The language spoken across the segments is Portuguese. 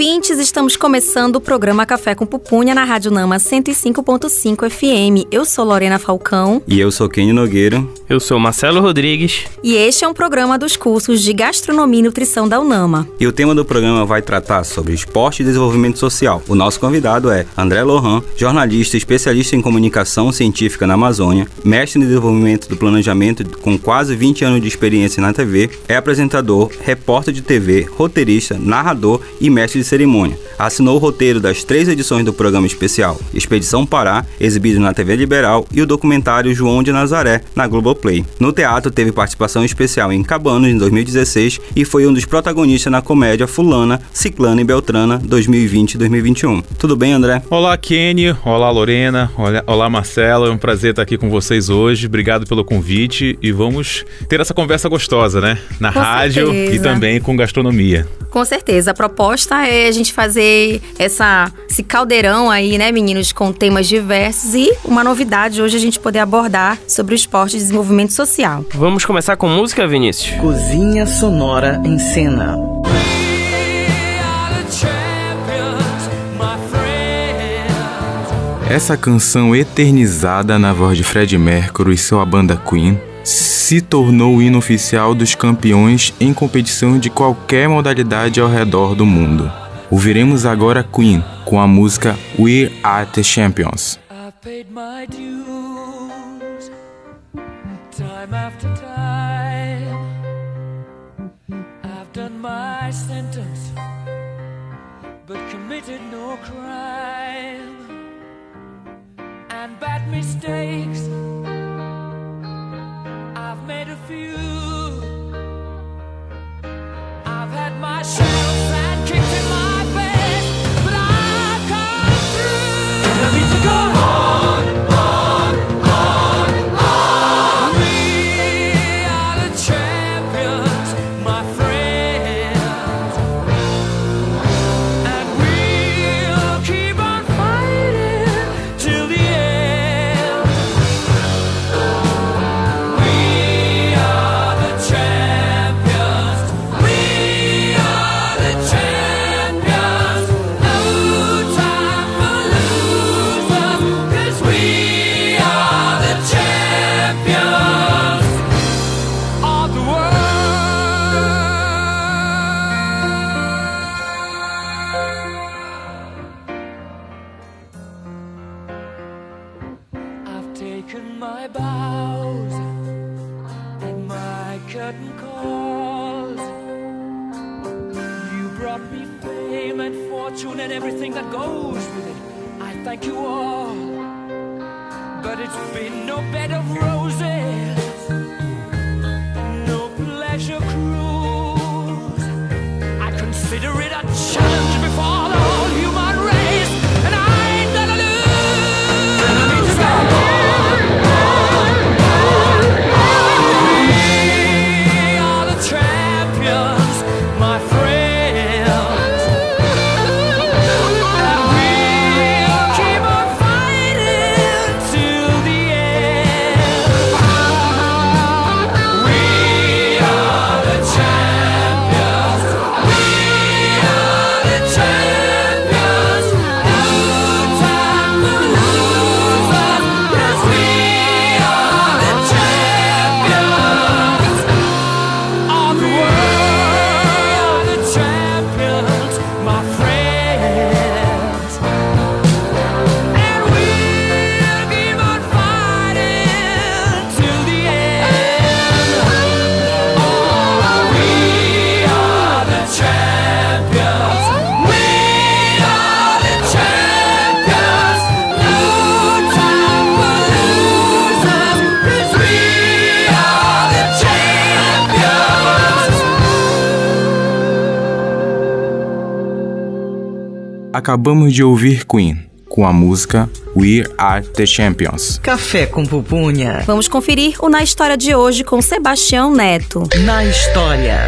Ouvintes! Estamos começando o programa Café com Pupunha na Rádio Nama 105.5 FM. Eu sou Lorena Falcão. E eu sou Kenny Nogueira. Eu sou Marcelo Rodrigues. E este é um programa dos cursos de Gastronomia e Nutrição da UNAMA. E o tema do programa vai tratar sobre esporte e desenvolvimento social. O nosso convidado é André Lohan, jornalista especialista em comunicação científica na Amazônia, mestre em desenvolvimento do planejamento com quase 20 anos de experiência na TV, é apresentador, repórter de TV, roteirista, narrador e mestre de cerimônia. Assinou o roteiro das três edições do programa especial Expedição Pará, exibido na TV Liberal, e o documentário João de Nazaré, na Globo Play. No teatro, teve participação especial em Cabanos, em 2016, e foi um dos protagonistas na comédia Fulana, Ciclana e Beltrana, 2020 e 2021. Tudo bem, André? Olá, Kenny. Olá, Lorena. Olá, olá, Marcelo. É um prazer estar aqui com vocês hoje. Obrigado pelo convite e vamos ter essa conversa gostosa, né? Na Com rádio certeza. e também com gastronomia. Com certeza. A proposta é a gente fazer essa, esse caldeirão aí, né, meninos, com temas diversos e uma novidade hoje a gente poder abordar sobre o esporte e desenvolvimento social. Vamos começar com música, Vinícius? Cozinha Sonora em Cena. Essa canção eternizada na voz de Fred Mercury e sua banda Queen se tornou o hino oficial dos campeões em competição de qualquer modalidade ao redor do mundo. Ouviremos agora Queen com a música We Are the Champions. I've acabamos de ouvir Queen com a música We Are The Champions. Café com pupunha. Vamos conferir o Na História de hoje com Sebastião Neto. Na História.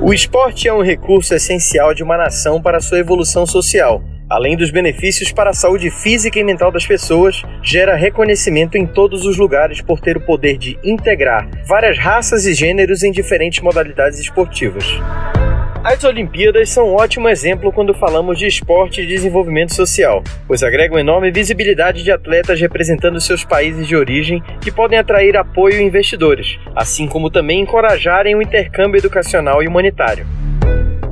O esporte é um recurso essencial de uma nação para sua evolução social Além dos benefícios para a saúde física e mental das pessoas, gera reconhecimento em todos os lugares por ter o poder de integrar várias raças e gêneros em diferentes modalidades esportivas. As Olimpíadas são um ótimo exemplo quando falamos de esporte e desenvolvimento social, pois agregam enorme visibilidade de atletas representando seus países de origem que podem atrair apoio e investidores, assim como também encorajarem o intercâmbio educacional e humanitário.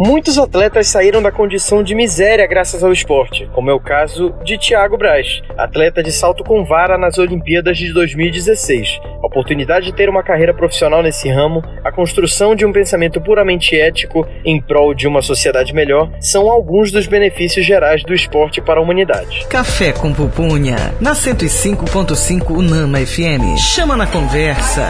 Muitos atletas saíram da condição de miséria graças ao esporte, como é o caso de Thiago Braz, atleta de salto com vara nas Olimpíadas de 2016. A oportunidade de ter uma carreira profissional nesse ramo, a construção de um pensamento puramente ético em prol de uma sociedade melhor, são alguns dos benefícios gerais do esporte para a humanidade. Café com Pupunha, na 105.5 Unama FM. Chama na conversa.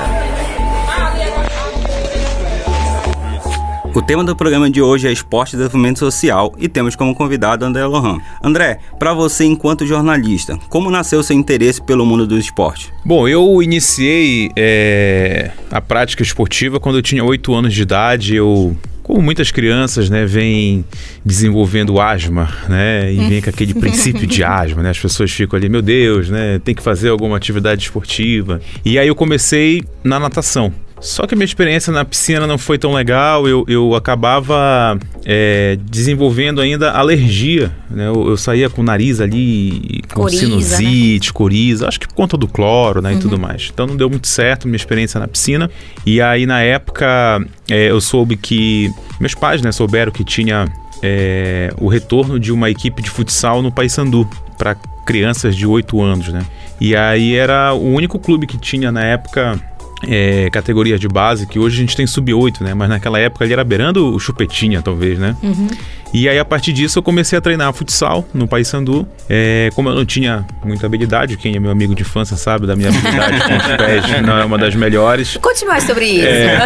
O tema do programa de hoje é esporte e desenvolvimento social e temos como convidado André Lohan. André, para você enquanto jornalista, como nasceu seu interesse pelo mundo do esporte? Bom, eu iniciei é, a prática esportiva quando eu tinha 8 anos de idade. Eu como muitas crianças, né, vêm desenvolvendo asma, né, e vem com aquele princípio de asma, né, as pessoas ficam ali, meu Deus, né, tem que fazer alguma atividade esportiva. E aí eu comecei na natação. Só que a minha experiência na piscina não foi tão legal, eu, eu acabava é, desenvolvendo ainda alergia, né? Eu, eu, saía com o nariz ali, com coriza, sinusite, né? coriza, acho que por conta do cloro, né, uhum. e tudo mais. Então não deu muito certo minha experiência na piscina. E aí na época é, eu soube que meus pais, né, souberam que tinha é, o retorno de uma equipe de futsal no Paysandu para crianças de 8 anos, né? E aí era o único clube que tinha na época é, categoria de base, que hoje a gente tem sub-8, né? Mas naquela época ele era beirando o chupetinha, talvez, né? Uhum. E aí, a partir disso, eu comecei a treinar futsal no Paysandu. É, como eu não tinha muita habilidade, quem é meu amigo de infância sabe da minha habilidade com os pés, não é uma das melhores. Conte mais sobre isso. É,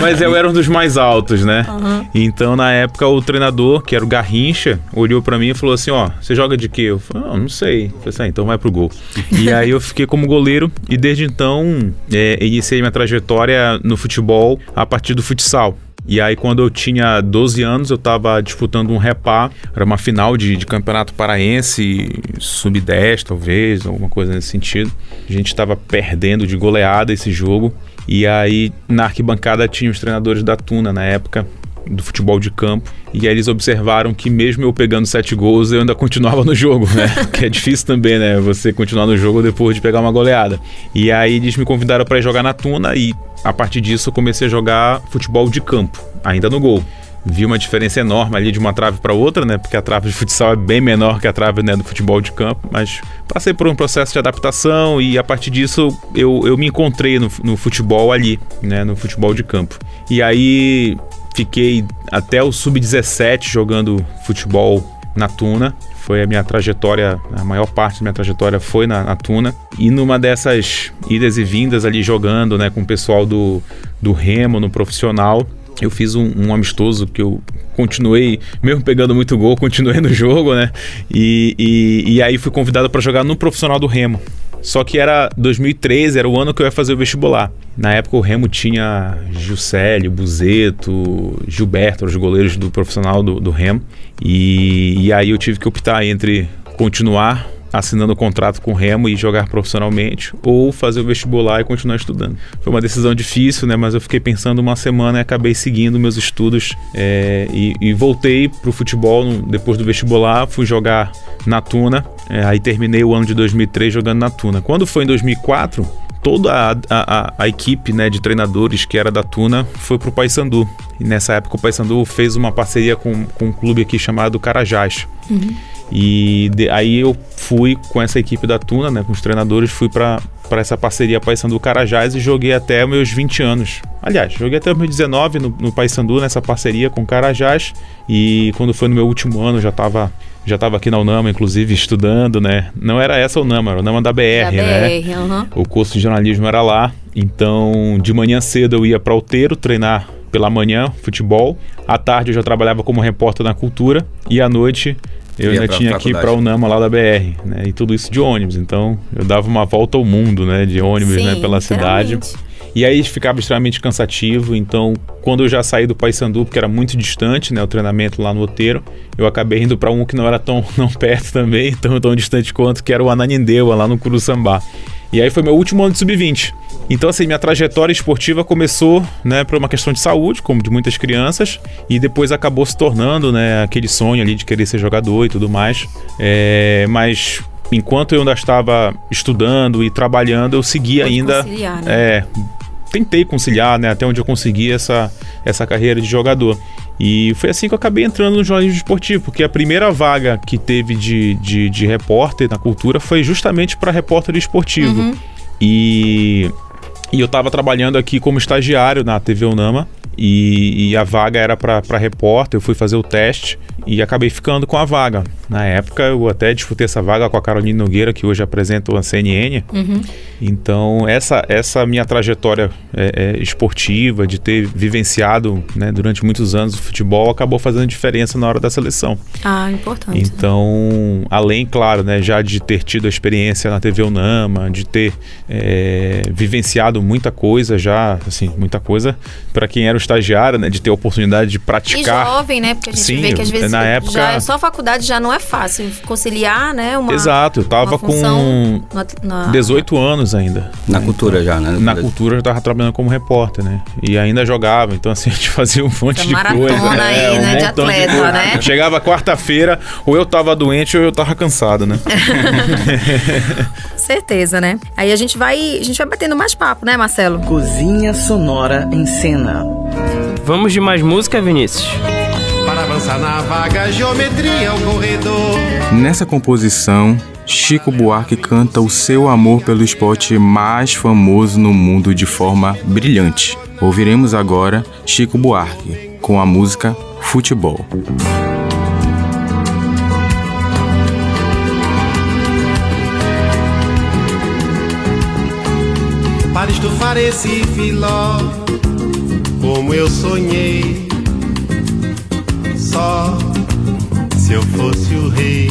mas eu era um dos mais altos, né? Uhum. Então, na época, o treinador, que era o Garrincha, olhou para mim e falou assim: Ó, você joga de quê? Eu falei: Não, não sei. Eu falei assim: ah, então vai pro gol. e aí eu fiquei como goleiro e desde então é, iniciei minha trajetória no futebol a partir do futsal. E aí, quando eu tinha 12 anos, eu estava disputando um repá, era uma final de, de campeonato paraense, sub-10 talvez, alguma coisa nesse sentido. A gente estava perdendo de goleada esse jogo. E aí, na arquibancada, tinha os treinadores da Tuna na época, do futebol de campo. E aí eles observaram que mesmo eu pegando sete gols, eu ainda continuava no jogo, né? que é difícil também, né? Você continuar no jogo depois de pegar uma goleada. E aí eles me convidaram para jogar na Tuna e a partir disso eu comecei a jogar futebol de campo, ainda no gol vi uma diferença enorme ali de uma trave para outra, né? Porque a trave de futsal é bem menor que a trave né, do futebol de campo, mas passei por um processo de adaptação e a partir disso eu, eu me encontrei no, no futebol ali, né? No futebol de campo. E aí Fiquei até o sub-17 jogando futebol na Tuna. Foi a minha trajetória, a maior parte da minha trajetória foi na, na Tuna. E numa dessas idas e vindas ali jogando né, com o pessoal do, do Remo no profissional, eu fiz um, um, amistoso que eu continuei, mesmo pegando muito gol, continuei no jogo, né? E, e, e aí fui convidado para jogar no profissional do Remo. Só que era 2013, era o ano que eu ia fazer o vestibular. Na época o Remo tinha Juscelio, Buzeto, Gilberto, os goleiros do profissional do, do Remo. E, e aí eu tive que optar entre continuar assinando o contrato com o Remo e jogar profissionalmente, ou fazer o vestibular e continuar estudando. Foi uma decisão difícil, né? Mas eu fiquei pensando uma semana e acabei seguindo meus estudos é, e, e, voltei para o futebol depois do vestibular, fui jogar na Tuna, é, aí terminei o ano de 2003 jogando na Tuna. Quando foi em 2004, toda a, a, a, equipe né, de treinadores que era da Tuna foi para o Paysandu. E nessa época o Paysandu fez uma parceria com, com um clube aqui chamado Carajás. Uhum. E de, aí eu fui com essa equipe da Tuna, né, com os treinadores, fui para essa parceria Paysandu Carajás e joguei até meus 20 anos. Aliás, joguei até meus 19 no, no Paysandu, nessa parceria com Carajás. E quando foi no meu último ano, já estava já estava aqui na Unama, inclusive, estudando, né? Não era essa a Unama, era a Unama da BR, da né? BR, uhum. O curso de jornalismo era lá. Então, de manhã cedo eu ia para Outeiro treinar pela manhã, futebol. À tarde eu já trabalhava como repórter na cultura. E à noite eu ainda tinha que ir para Unama lá da BR, né? E tudo isso de ônibus. Então eu dava uma volta ao mundo, né? De ônibus, Sim, né? Pela cidade. E aí ficava extremamente cansativo, então quando eu já saí do Paysandu, porque era muito distante, né, o treinamento lá no Oteiro, eu acabei indo para um que não era tão, tão perto também, tão, tão distante quanto, que era o Ananindeua, lá no Curuçambá. E aí foi meu último ano de sub-20. Então, assim, minha trajetória esportiva começou, né, por uma questão de saúde, como de muitas crianças, e depois acabou se tornando, né, aquele sonho ali de querer ser jogador e tudo mais. É, mas enquanto eu ainda estava estudando e trabalhando, eu seguia Pode ainda. conciliar, né? É, tentei conciliar, né, até onde eu consegui essa, essa carreira de jogador. E foi assim que eu acabei entrando no jornalismo esportivo, porque a primeira vaga que teve de, de, de repórter na cultura foi justamente para repórter esportivo. E, e eu estava trabalhando aqui como estagiário na TV Unama. E, e a vaga era para repórter, eu fui fazer o teste e acabei ficando com a vaga. Na época eu até disputei essa vaga com a Carolina Nogueira, que hoje apresenta a CNN. Então, essa, essa minha trajetória é, é, esportiva, de ter vivenciado né, durante muitos anos o futebol, acabou fazendo diferença na hora da seleção. Ah, importante. Então, além, claro, né, já de ter tido a experiência na TV Unama, de ter é, vivenciado muita coisa já, assim, muita coisa para quem era o estagiário, né, de ter a oportunidade de E praticar. jovem, né? Porque a gente Sim, vê que às vezes na época- já, só a faculdade já não é fácil conciliar, né? Uma, Exato, eu tava com na- na- 18 anos ainda. Na cultura já, né? Na cultura eu já tava trabalhando como repórter, né? E ainda jogava, então assim, a gente fazia um monte Essa de coisa. aí, é, um né, de montão atleta, coisa. né? Chegava quarta-feira, ou eu tava doente ou eu tava cansado, né? Certeza, né? Aí a gente vai, a gente vai batendo mais papo, né, Marcelo? Cozinha Sonora em Cena. Vamos de mais música, Vinícius? Para avançar na vaga, geometria é o corredor. Nessa composição, Chico Buarque canta o seu amor pelo esporte mais famoso no mundo de forma brilhante. Ouviremos agora Chico Buarque com a música Futebol. Para estufar esse filó, como eu sonhei. Só se eu fosse o rei.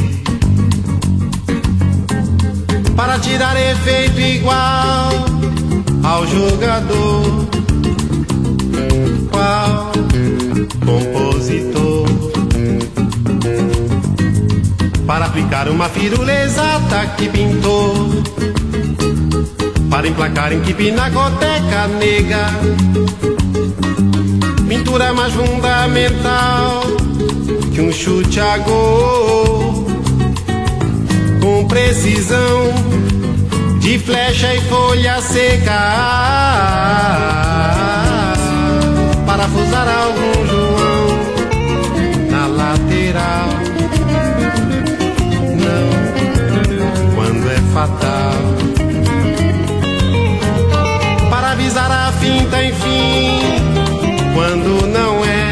Para tirar efeito igual ao jogador. Qual compositor? Para aplicar uma firula exata que pintou para emplacar em que pinacoteca nega. Pintura mais fundamental que um chute a gol. Com precisão de flecha e folha seca. Parafusar algum João na lateral. Não, quando é fatal finta, enfim, quando não é.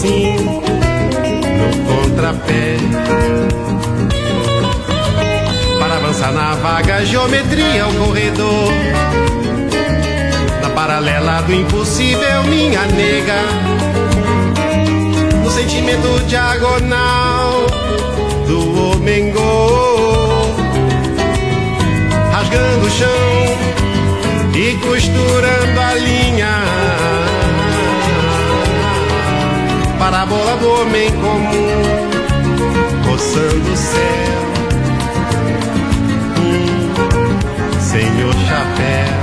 Sim, no contrapé. Para avançar na vaga, geometria, o corredor. Na paralela do impossível, minha nega. No sentimento diagonal do homem rasgando o chão e costurando a linha. Para a bola do homem comum, roçando o céu. Hum, senhor chapéu.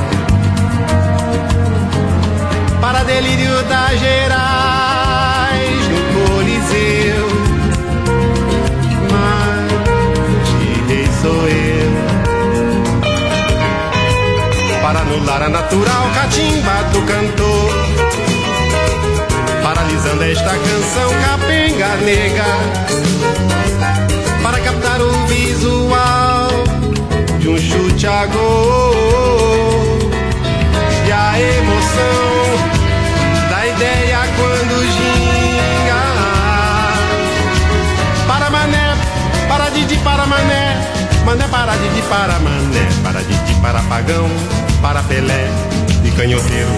Para delírio das Gerais para anular a natural catimba do cantor. Paralisando esta canção capenga nega, para captar o visual de um chute a gol. E a emoção da ideia quando ginga. Para mané, para Didi, para mané. Mané para Didi, para mané. Para Didi, para pagão. Para Pelé e canhoteiro.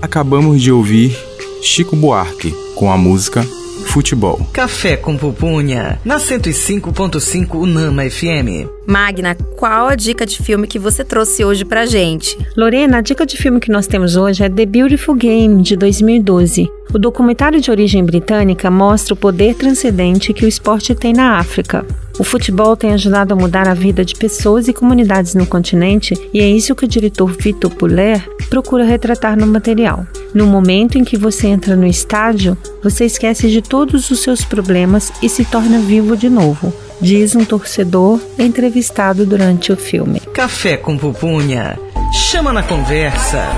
Acabamos de ouvir Chico Buarque com a música futebol. Café com Pupunha, na 105.5 Unama FM. Magna, qual a dica de filme que você trouxe hoje pra gente? Lorena, a dica de filme que nós temos hoje é The Beautiful Game, de 2012. O documentário de origem britânica mostra o poder transcendente que o esporte tem na África. O futebol tem ajudado a mudar a vida de pessoas e comunidades no continente e é isso que o diretor Vitor Puller procura retratar no material. No momento em que você entra no estádio, você esquece de todos os seus problemas e se torna vivo de novo, diz um torcedor entrevistado durante o filme. Café com Pupunha, chama na conversa.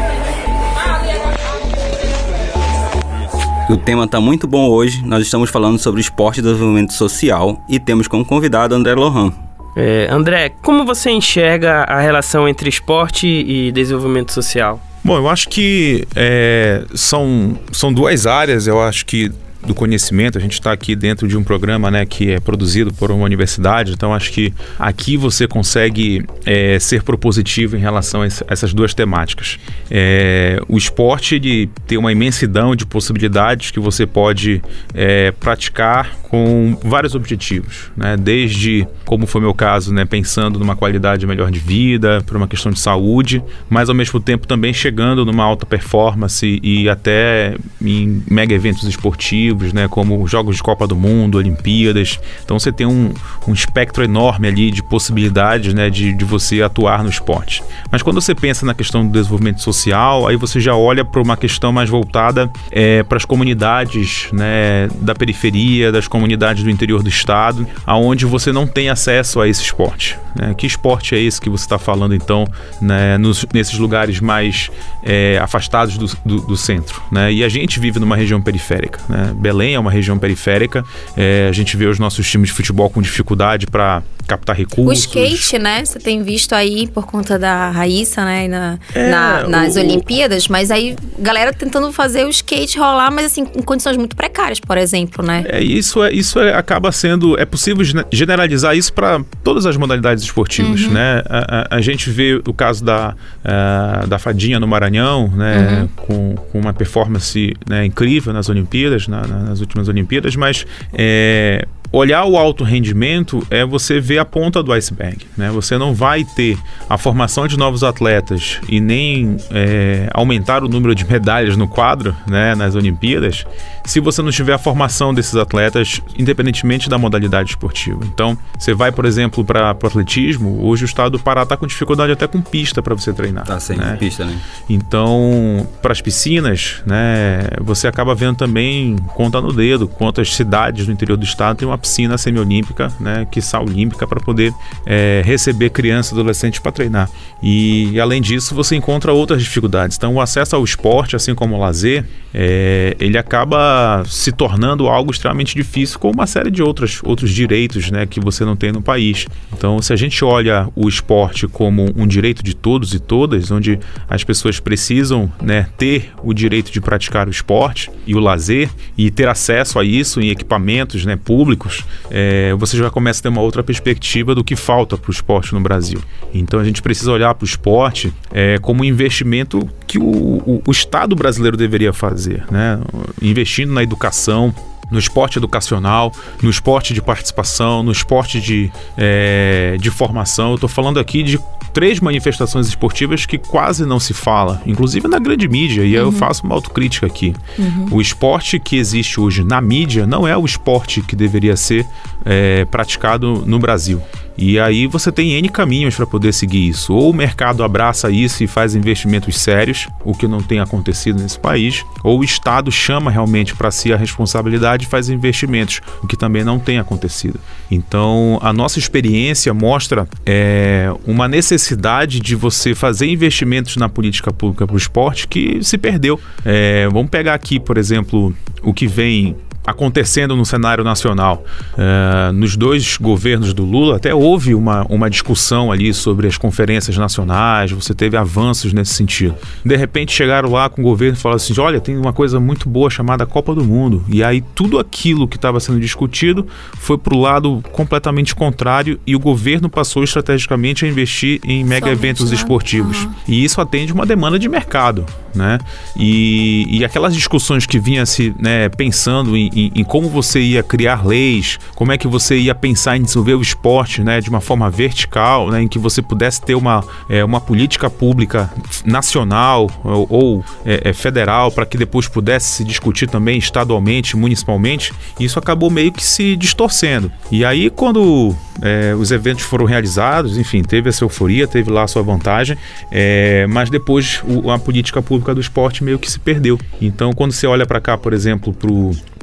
O tema está muito bom hoje. Nós estamos falando sobre esporte e desenvolvimento social e temos como convidado André Lohan. É, André, como você enxerga a relação entre esporte e desenvolvimento social? Bom, eu acho que é, são, são duas áreas, eu acho que do conhecimento. A gente está aqui dentro de um programa né, que é produzido por uma universidade, então acho que aqui você consegue é, ser propositivo em relação a essas duas temáticas. É, o esporte ele tem uma imensidão de possibilidades que você pode é, praticar com vários objetivos, né? desde, como foi meu caso, né, pensando numa qualidade melhor de vida, por uma questão de saúde, mas ao mesmo tempo também chegando numa alta performance e até em mega eventos esportivos, né, como Jogos de Copa do Mundo, Olimpíadas. Então você tem um, um espectro enorme ali de possibilidades né, de, de você atuar no esporte. Mas quando você pensa na questão do desenvolvimento social, aí você já olha para uma questão mais voltada é, para as comunidades né, da periferia, das comunidades comunidades do interior do estado, aonde você não tem acesso a esse esporte. Né? Que esporte é esse que você está falando, então, né, nos, nesses lugares mais é, afastados do, do, do centro? Né? E a gente vive numa região periférica. Né? Belém é uma região periférica, é, a gente vê os nossos times de futebol com dificuldade para captar recursos. O skate, né? Você tem visto aí por conta da Raíssa, né? Na, é, na, nas o... Olimpíadas, mas aí galera tentando fazer o skate rolar, mas assim, em condições muito precárias, por exemplo, né? É, isso, é, isso é, acaba sendo. É possível generalizar isso para todas as modalidades esportivas, uhum. né? A, a, a, gente vê o caso da, uh, da Fadinha no Maranhão, né? Uhum. Com, com, uma performance né, incrível nas Olimpíadas, na, nas últimas Olimpíadas, mas é, olhar o alto rendimento é você ver a ponta do iceberg. Né? Você não vai ter a formação de novos atletas e nem é, aumentar o número de medalhas no quadro né, nas Olimpíadas se você não tiver a formação desses atletas, independentemente da modalidade esportiva. Então, você vai, por exemplo, para o atletismo, hoje o estado do Pará está com dificuldade até com pista para você treinar. Tá sem né? pista, né? Então, para as piscinas, né, você acaba vendo também, conta no dedo, quantas cidades do interior do estado têm uma piscina semiolímpica, né, que olímpica para poder é, receber crianças e adolescentes para treinar. E além disso, você encontra outras dificuldades. Então, o acesso ao esporte, assim como o lazer, é, ele acaba se tornando algo extremamente difícil com uma série de outras, outros direitos né, que você não tem no país. Então, se a gente olha o esporte como um direito de todos e todas, onde as pessoas precisam né, ter o direito de praticar o esporte e o lazer e ter acesso a isso em equipamentos né, públicos, é, você já começa a ter uma outra perspectiva do que falta para o esporte no Brasil. Então, a gente precisa olhar para o esporte é, como um investimento que o, o, o Estado brasileiro deveria fazer, né? investindo na educação, no esporte educacional, no esporte de participação, no esporte de, é, de formação. Eu estou falando aqui de três manifestações esportivas que quase não se fala, inclusive na grande mídia, e uhum. eu faço uma autocrítica aqui. Uhum. O esporte que existe hoje na mídia não é o esporte que deveria ser é, praticado no Brasil. E aí você tem N caminhos para poder seguir isso. Ou o mercado abraça isso e faz investimentos sérios, o que não tem acontecido nesse país, ou o Estado chama realmente para si a responsabilidade e faz investimentos, o que também não tem acontecido. Então, a nossa experiência mostra é, uma necessidade de você fazer investimentos na política pública para o esporte que se perdeu. É, vamos pegar aqui, por exemplo, o que vem acontecendo no cenário nacional. Uh, nos dois governos do Lula até houve uma, uma discussão ali sobre as conferências nacionais, você teve avanços nesse sentido. De repente chegaram lá com o governo e falaram assim: olha, tem uma coisa muito boa chamada Copa do Mundo. E aí tudo aquilo que estava sendo discutido foi para o lado completamente contrário e o governo passou estrategicamente a investir em mega Somente, eventos né? esportivos. Uhum. E isso atende uma demanda de mercado. Né? E, e aquelas discussões que vinha se né, pensando em, em, em, como você ia criar leis, como é que você ia pensar em desenvolver o esporte né, de uma forma vertical, né, em que você pudesse ter uma, é, uma política pública nacional ou, ou é, é, federal para que depois pudesse se discutir também estadualmente, municipalmente, isso acabou meio que se distorcendo. E aí, quando é, os eventos foram realizados, enfim, teve essa euforia, teve lá a sua vantagem, é, mas depois o, a política pública do esporte meio que se perdeu. Então, quando você olha para cá, por exemplo, para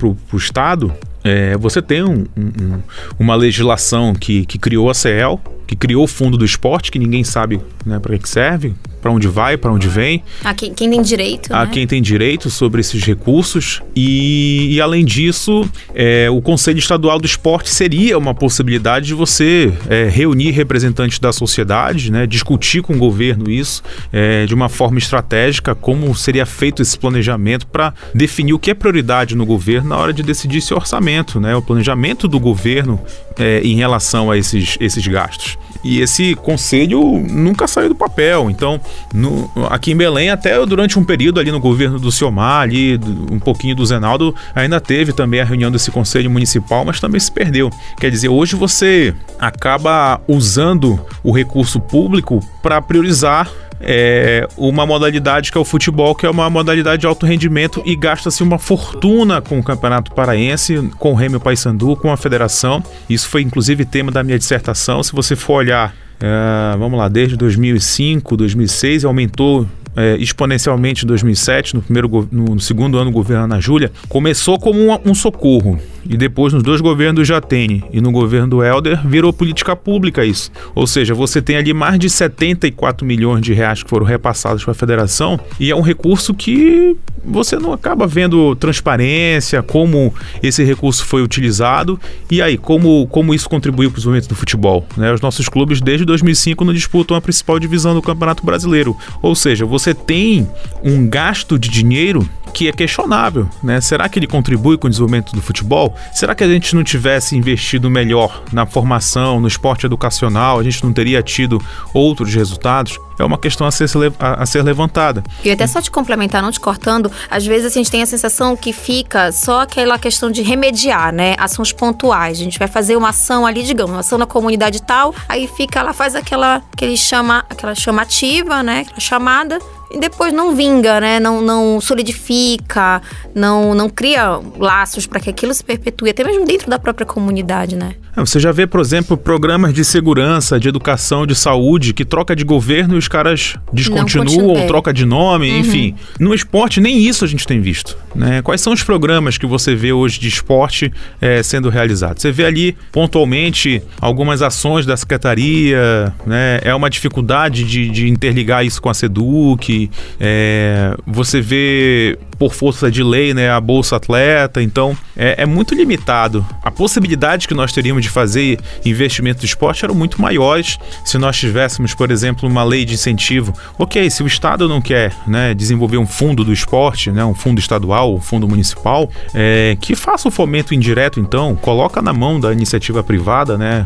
o Estado, é, você tem um, um, uma legislação que, que criou a CEL, que criou o fundo do esporte, que ninguém sabe né, para que serve, para onde vai, para onde vem. A quem, quem tem direito. A né? quem tem direito sobre esses recursos. E, e além disso, é, o Conselho Estadual do Esporte seria uma possibilidade de você é, reunir representantes da sociedade, né, discutir com o governo isso é, de uma forma estratégica, como seria feito esse planejamento para definir o que é prioridade no governo na hora de decidir esse orçamento, né, o planejamento do governo é, em relação a esses, esses gastos. E esse conselho nunca saiu do papel. Então, no, aqui em Belém, até durante um período ali no governo do Ciomar, ali, um pouquinho do Zenaldo, ainda teve também a reunião desse conselho municipal, mas também se perdeu. Quer dizer, hoje você acaba usando o recurso público para priorizar é, uma modalidade que é o futebol, que é uma modalidade de alto rendimento e gasta-se uma fortuna com o Campeonato Paraense, com o Rêmio Paysandu, com a federação. Isso foi inclusive tema da minha dissertação. Se você for olhar, é, vamos lá, desde 2005, 2006, aumentou é, exponencialmente em 2007, no, primeiro, no, segundo ano do governo Ana Júlia, começou como um, um, socorro. E depois, nos dois governos do Jatene e no governo do Helder, virou política pública isso. Ou seja, você tem ali mais de 74 milhões de reais que foram repassados para a federação e é um recurso que você não acaba vendo transparência, como esse recurso foi utilizado e aí, como, como isso contribuiu para o desenvolvimento do futebol. Né? Os nossos clubes, desde 2005, não disputam a principal divisão do Campeonato Brasileiro. Ou seja, você tem um gasto de dinheiro que é questionável, né? Será que ele contribui com o desenvolvimento do futebol? Será que a gente não tivesse investido melhor na formação, no esporte educacional, a gente não teria tido outros resultados? É uma questão a ser, a, ser levantada. E até só te complementar, não te cortando, às vezes a gente tem a sensação que fica só aquela questão de remediar, né? Ações pontuais. A gente vai fazer uma ação ali, digamos, uma ação na comunidade tal, aí fica, ela faz aquela, aquele chama, aquela chamativa, né? Aquela chamada, e depois não vinga, né? Não, não solidifica, não, não cria laços para que aquilo se perpetue, até mesmo dentro da própria comunidade, né? É, você já vê, por exemplo, programas de segurança, de educação, de saúde, que troca de governo e os caras descontinuam, troca de nome, uhum. enfim. No esporte, nem isso a gente tem visto. Né? Quais são os programas que você vê hoje de esporte é, sendo realizados? Você vê ali, pontualmente, algumas ações da secretaria, né? é uma dificuldade de, de interligar isso com a SEDUC, é, você vê por força de lei, né, a Bolsa Atleta. Então, é, é, muito limitado. A possibilidade que nós teríamos de fazer investimento do esporte eram muito maiores se nós tivéssemos, por exemplo, uma lei de incentivo. Ok, se o Estado não quer né, desenvolver um fundo do esporte, né, um fundo estadual, um fundo municipal, é, que faça o fomento indireto, então, coloca na mão da iniciativa privada, né,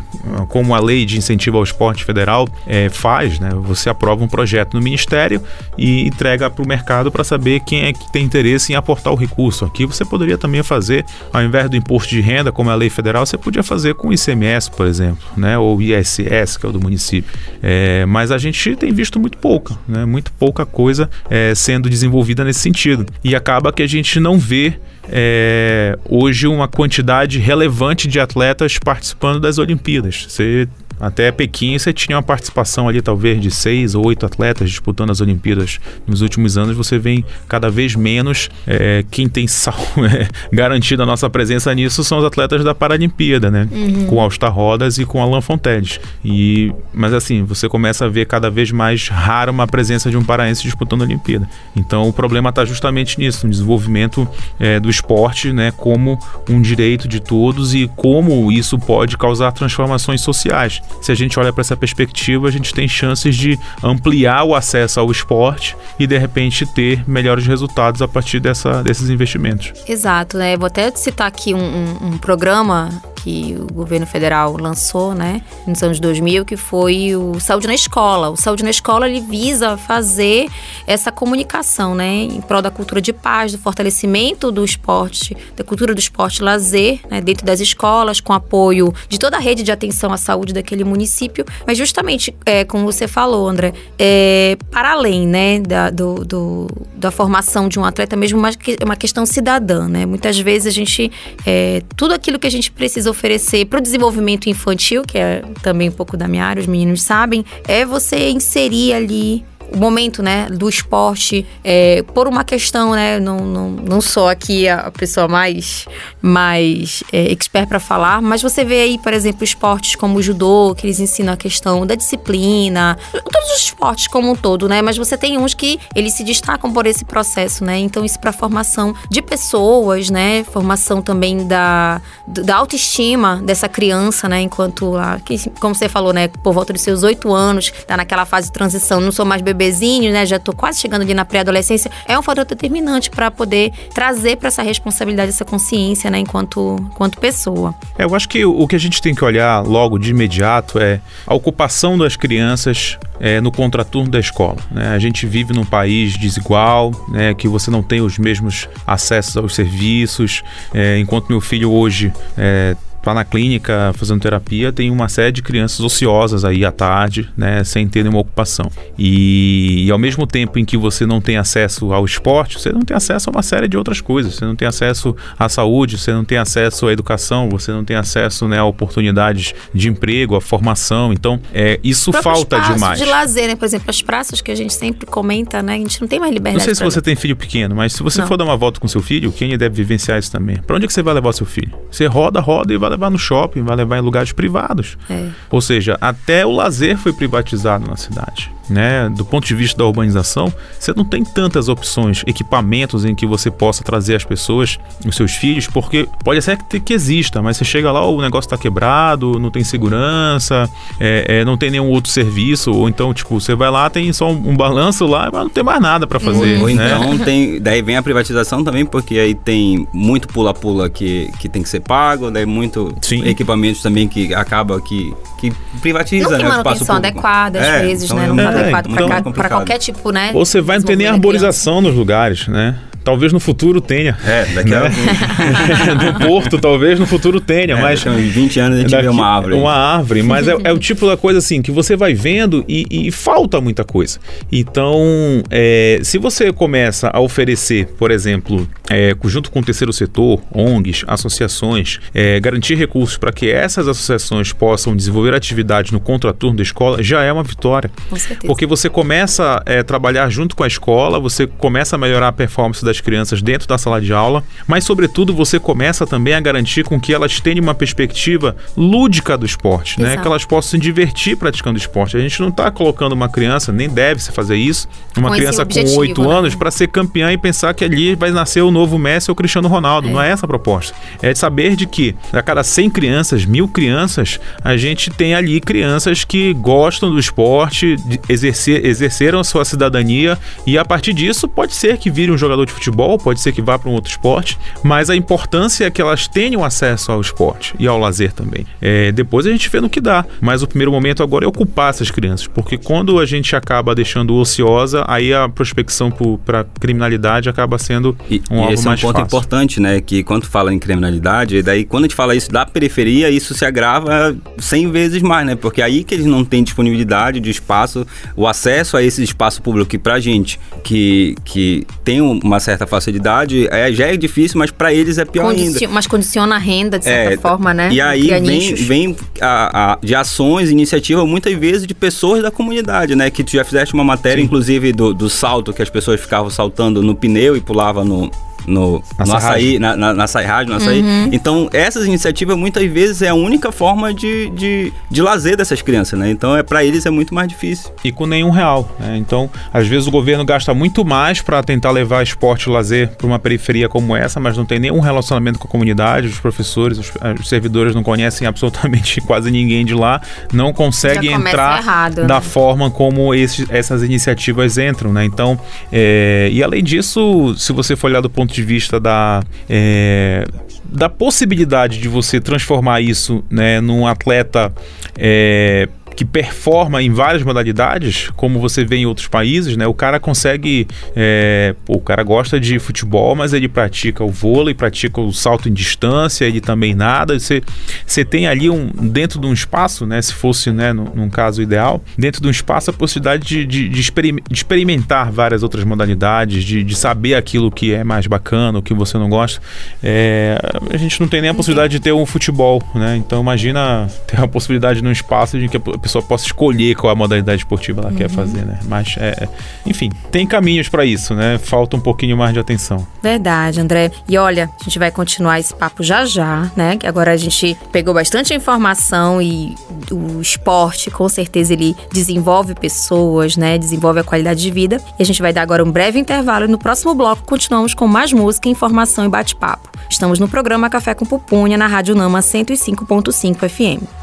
como a lei de incentivo ao esporte federal é, faz, né, você aprova um projeto no Ministério e entrega para o mercado para saber quem é que tem interesse em aportar o recurso. Aqui você poderia também fazer, ao invés do imposto de renda, como é a lei federal, você podia fazer com o ICMS, por exemplo, né? ou ISS, que é o do município. É, mas a gente tem visto muito pouca, né? muito pouca coisa é, sendo desenvolvida nesse sentido. E acaba que a gente não vê é, hoje uma quantidade relevante de atletas participando das Olimpíadas. Você até Pequim você tinha uma participação ali, talvez, de seis ou oito atletas disputando as Olimpíadas. Nos últimos anos você vem cada vez menos. É, quem tem sal, é, garantido a nossa presença nisso são os atletas da Paralimpíada, né? Uhum. Com Alstar Rodas e com Alan Fonteles. E, mas assim, você começa a ver cada vez mais rara uma presença de um paraense disputando a Olimpíada. Então o problema está justamente nisso, no desenvolvimento é, do esporte, né? Como um direito de todos e como isso pode causar transformações sociais se a gente olha para essa perspectiva, a gente tem chances de ampliar o acesso ao esporte e de repente ter melhores resultados a partir dessa, desses investimentos. Exato, né? Vou até citar aqui um, um, um programa que o governo federal lançou, né, nos anos 2000, que foi o Saúde na Escola. O Saúde na Escola ele visa fazer essa comunicação, né, em prol da cultura de paz, do fortalecimento do esporte, da cultura do esporte lazer, né, dentro das escolas, com apoio de toda a rede de atenção à saúde daquele município. Mas justamente, é, como você falou, André, é, para além, né, da, do, do, da formação de um atleta, mesmo uma, uma questão cidadã, né? Muitas vezes a gente, é, tudo aquilo que a gente precisa oferecer para o desenvolvimento infantil, que é também um pouco da minha área, os meninos sabem, é você inserir ali o momento, né, do esporte, é, por uma questão, né, não, não, não sou aqui a pessoa mais, mais é, expert para falar, mas você vê aí, por exemplo, esportes como o judô, que eles ensinam a questão da disciplina, todos os esportes como um todo, né, mas você tem uns que eles se destacam por esse processo, né, então isso para formação de pessoas, né, formação também da, da autoestima dessa criança, né, enquanto, lá, que, como você falou, né, por volta dos seus oito anos, tá naquela fase de transição, não sou mais bebê bebezinho, né? Já tô quase chegando ali na pré-adolescência, é um fator determinante para poder trazer para essa responsabilidade, essa consciência, né, enquanto, enquanto pessoa. É, eu acho que o que a gente tem que olhar logo de imediato é a ocupação das crianças é, no contraturno da escola. Né? A gente vive num país desigual, né, que você não tem os mesmos acessos aos serviços, é, enquanto meu filho hoje é, tá na clínica fazendo terapia, tem uma série de crianças ociosas aí à tarde, né, sem ter nenhuma ocupação. E, e, ao mesmo tempo em que você não tem acesso ao esporte, você não tem acesso a uma série de outras coisas. Você não tem acesso à saúde, você não tem acesso à educação, você não tem acesso né, a oportunidades de emprego, a formação. Então, é, isso falta demais. de lazer, né? Por exemplo, as praças que a gente sempre comenta, né? A gente não tem mais liberdade. Não sei se você tem filho pequeno, mas se você não. for dar uma volta com seu filho, quem deve vivenciar isso também. Para onde é que você vai levar seu filho? Você roda, roda e vai levar no shopping, vai levar em lugares privados. É. Ou seja, até o lazer foi privatizado na cidade né, do ponto de vista da urbanização, você não tem tantas opções, equipamentos em que você possa trazer as pessoas, os seus filhos, porque pode ser que, que exista, mas você chega lá, o negócio está quebrado, não tem segurança, é, é, não tem nenhum outro serviço, ou então, tipo, você vai lá, tem só um, um balanço lá, mas não tem mais nada para fazer. Ou né? então tem. Daí vem a privatização também, porque aí tem muito pula-pula que, que tem que ser pago, daí muito Sim. equipamentos também que acaba que, que privatiza, não tem né? manutenção adequada, às é, vezes, então né? Não tá adequado então, para qualquer tipo, né? Ou você vai não ter nem arborização nos lugares, né? Talvez no futuro tenha. É, daqui né? a No Porto, talvez no futuro tenha, é, mas. Em 20 anos a gente daqui, vê uma árvore. Uma árvore, mas é, é, o tipo da coisa assim que você vai vendo e, e falta muita coisa. Então, é, se você começa a oferecer, por exemplo, é, junto com o terceiro setor, ONGs, associações, é, garantir recursos para que essas associações possam desenvolver atividades no contraturno da escola, já é uma vitória. Com certeza. Porque você começa a é, trabalhar junto com a escola, você começa a melhorar a performance da das crianças dentro da sala de aula, mas sobretudo você começa também a garantir com que elas tenham uma perspectiva lúdica do esporte, né? Que elas possam se divertir praticando esporte. A gente não está colocando uma criança, nem deve se fazer isso, uma com criança com oito né? anos para ser campeã e pensar que ali vai nascer o novo Messi ou Cristiano Ronaldo. É. Não é essa a proposta. É de saber de que a cada 100 crianças, mil crianças, a gente tem ali crianças que gostam do esporte, exercer, exerceram sua cidadania e a partir disso pode ser que vire um jogador de futebol futebol, pode ser que vá para um outro esporte, mas a importância é que elas tenham acesso ao esporte e ao lazer também. É, depois a gente vê no que dá, mas o primeiro momento agora é ocupar essas crianças, porque quando a gente acaba deixando ociosa, aí a prospecção para criminalidade acaba sendo e, um e alvo esse mais é um ponto fácil. importante, né? Que quando fala em criminalidade, daí quando a gente fala isso da periferia, isso se agrava 100 vezes mais, né? Porque aí que eles não têm disponibilidade de espaço, o acesso a esse espaço público que pra gente que, que tem uma certa certa facilidade, é, já é difícil, mas para eles é pior Condici ainda. Mas condiciona a renda, de certa é, forma, né? E aí vem, vem a, a, de ações, iniciativa, muitas vezes de pessoas da comunidade, né? Que tu já fizeste uma matéria, Sim. inclusive, do, do salto, que as pessoas ficavam saltando no pneu e pulavam no, no, na no açaí, na, na, na açaí rádio, no açaí. Uhum. Então, essas iniciativas muitas vezes é a única forma de, de, de lazer dessas crianças, né? Então, é para eles é muito mais difícil. E com nenhum real, né? Então, às vezes o governo gasta muito mais para tentar levar esporte e lazer para uma periferia como essa, mas não tem nenhum relacionamento com a comunidade, os professores, os, eh, os servidores não conhecem absolutamente quase ninguém de lá, não conseguem entrar errado, da né? forma como esses, essas iniciativas entram, né? Então, é, e além disso, se você for olhar do ponto ponto de vista da. É, da possibilidade de você transformar isso né, num atleta é, que performa em várias modalidades, como você vê em outros países, né? O cara consegue. É, pô, o cara gosta de futebol, mas ele pratica o vôlei, pratica o salto em distância, ele também nada. Você, você tem ali um. dentro de um espaço, né? Se fosse, né, num, num caso ideal, dentro de um espaço a possibilidade de, de, de, de experimentar várias outras modalidades, de, de saber aquilo que é mais bacana, o que você não gosta. É, a gente não tem nem a possibilidade de ter um futebol, né? Então imagina ter a possibilidade num espaço de que pessoa possa escolher qual a modalidade esportiva ela uhum. quer fazer, né? Mas, é, é, enfim, tem caminhos para isso, né? Falta um pouquinho mais de atenção. Verdade, André. E olha, a gente vai continuar esse papo já já, né? Que agora a gente pegou bastante informação e o esporte, com certeza, ele desenvolve pessoas, né? Desenvolve a qualidade de vida. E a gente vai dar agora um breve intervalo e no próximo bloco continuamos com mais música, informação e bate-papo. Estamos no programa Café com Pupunha na Rádio Nama 105.5 FM.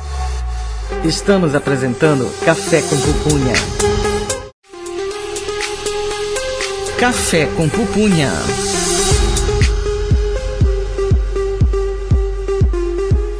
Estamos apresentando Café com Pupunha. Café com Pupunha.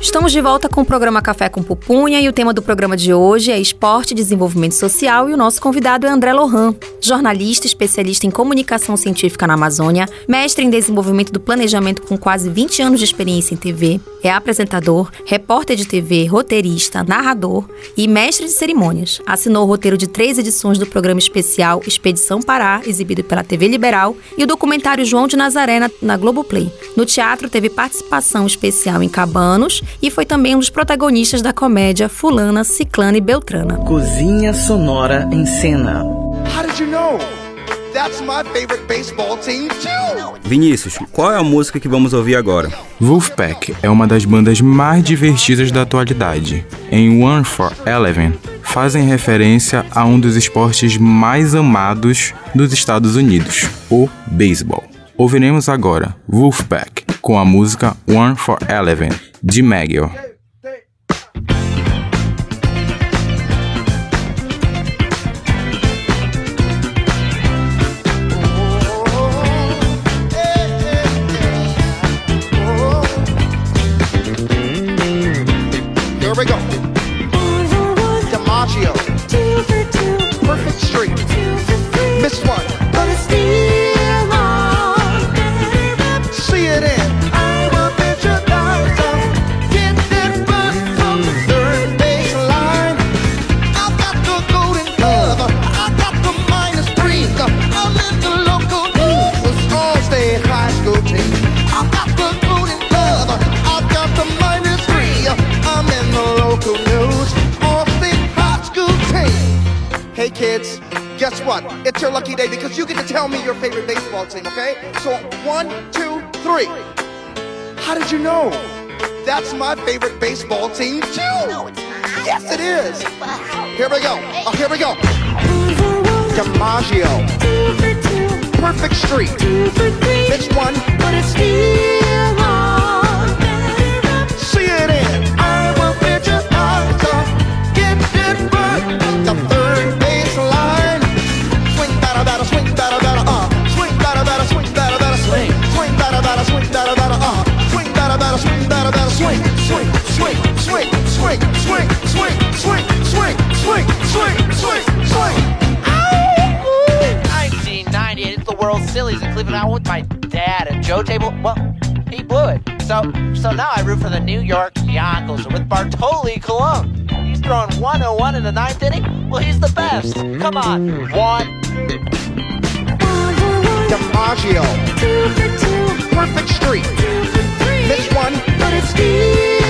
Estamos de volta com o programa Café com Pupunha e o tema do programa de hoje é Esporte e Desenvolvimento Social e o nosso convidado é André Lohan, jornalista especialista em comunicação científica na Amazônia, mestre em desenvolvimento do planejamento com quase 20 anos de experiência em TV, é apresentador, repórter de TV, roteirista, narrador e mestre de cerimônias. Assinou o roteiro de três edições do programa especial Expedição Pará, exibido pela TV Liberal, e o documentário João de Nazaré na, na Globoplay. No teatro teve participação especial em Cabanos e foi também um dos protagonistas da comédia Fulana, Ciclana e Beltrana. Cozinha Sonora em Cena. How did you know? That's my favorite baseball team too. Vinícius, qual é a música que vamos ouvir agora? Wolfpack é uma das bandas mais divertidas da atualidade. Em One for Eleven, fazem referência a um dos esportes mais amados dos Estados Unidos, o beisebol. Ouviremos agora Wolfpack com a música One for Eleven de Megiel. One, two, three. How did you know? That's my favorite baseball team, too. Yes, it is. Here we go. Oh, here we go. DiMaggio. Perfect Street. It's one, but it's 1998, the World Sillies in Cleveland. I went with my dad and Joe Table. Well, he blew it. So, so now I root for the New York Yankees with Bartoli Colon. He's throwing 101 in the ninth inning. Well, he's the best. Come on, one. DiMaggio. Two for two. Perfect streak. Two for three. This one, but it's deep.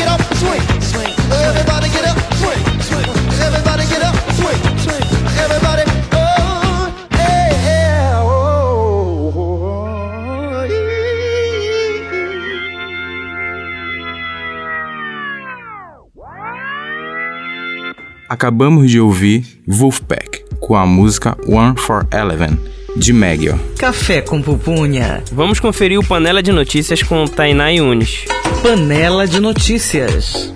get up, swing, swing. Everybody get up, swing. Everybody get up, swing. Everybody. Oh, yeah, oh, oh. Acabamos de ouvir Wolfpack com a música One for Eleven de Meggio. Café com pupunha. Vamos conferir o Panela de Notícias com Tainá Yunes. Panela de notícias.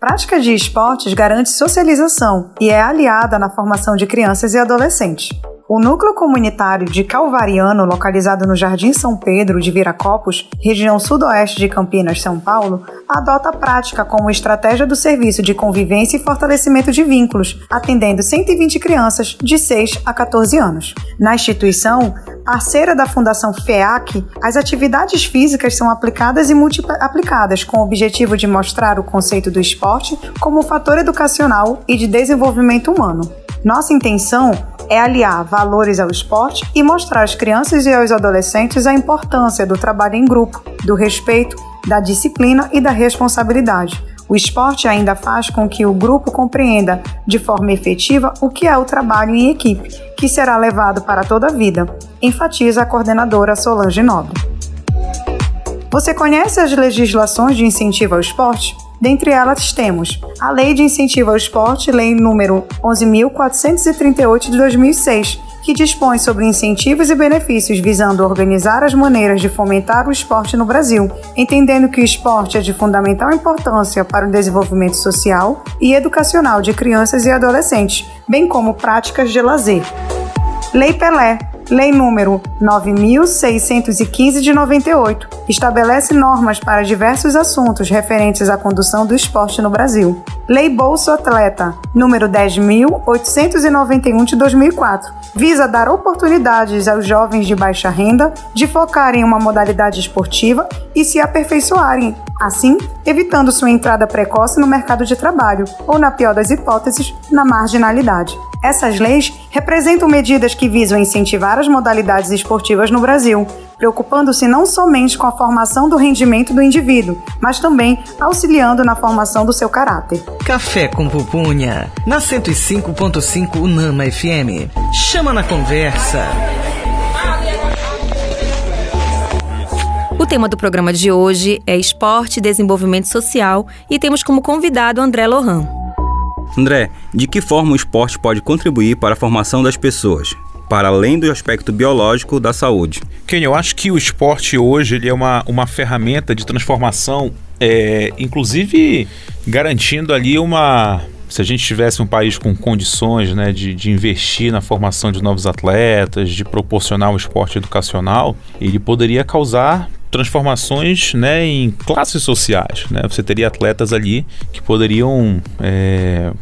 Prática de esportes garante socialização e é aliada na formação de crianças e adolescentes. O núcleo comunitário de Calvariano, localizado no Jardim São Pedro de Viracopos, região sudoeste de Campinas, São Paulo, adota a prática como estratégia do serviço de convivência e fortalecimento de vínculos, atendendo 120 crianças de 6 a 14 anos. Na instituição, parceira da Fundação FEAC, as atividades físicas são aplicadas e multi-aplicadas com o objetivo de mostrar o conceito do esporte como fator educacional e de desenvolvimento humano. Nossa intenção é aliar valores ao esporte e mostrar às crianças e aos adolescentes a importância do trabalho em grupo, do respeito, da disciplina e da responsabilidade. O esporte ainda faz com que o grupo compreenda de forma efetiva o que é o trabalho em equipe, que será levado para toda a vida, enfatiza a coordenadora Solange Nobre. Você conhece as legislações de incentivo ao esporte? Dentre elas temos a Lei de Incentivo ao Esporte, Lei número 11.438 de 2006, que dispõe sobre incentivos e benefícios visando organizar as maneiras de fomentar o esporte no Brasil, entendendo que o esporte é de fundamental importância para o desenvolvimento social e educacional de crianças e adolescentes, bem como práticas de lazer. Lei Pelé, Lei número 9615 de 98 estabelece normas para diversos assuntos referentes à condução do esporte no Brasil. Lei Bolsa Atleta número 10891 de 2004 visa dar oportunidades aos jovens de baixa renda de focarem em uma modalidade esportiva e se aperfeiçoarem, assim evitando sua entrada precoce no mercado de trabalho ou, na pior das hipóteses, na marginalidade. Essas leis representam medidas que visam incentivar as modalidades esportivas no Brasil, preocupando-se não somente com a formação do rendimento do indivíduo, mas também auxiliando na formação do seu caráter. Café com pupunha, na 105.5 Unama FM. Chama na conversa. O tema do programa de hoje é esporte e desenvolvimento social e temos como convidado André Lohan. André, de que forma o esporte pode contribuir para a formação das pessoas? Para além do aspecto biológico da saúde. Ken, eu acho que o esporte hoje ele é uma, uma ferramenta de transformação, é, inclusive garantindo ali uma, se a gente tivesse um país com condições né, de, de, investir na formação de novos atletas, de proporcionar um esporte educacional, ele poderia causar transformações né, em classes sociais. Né? Você teria atletas ali que poderiam, é,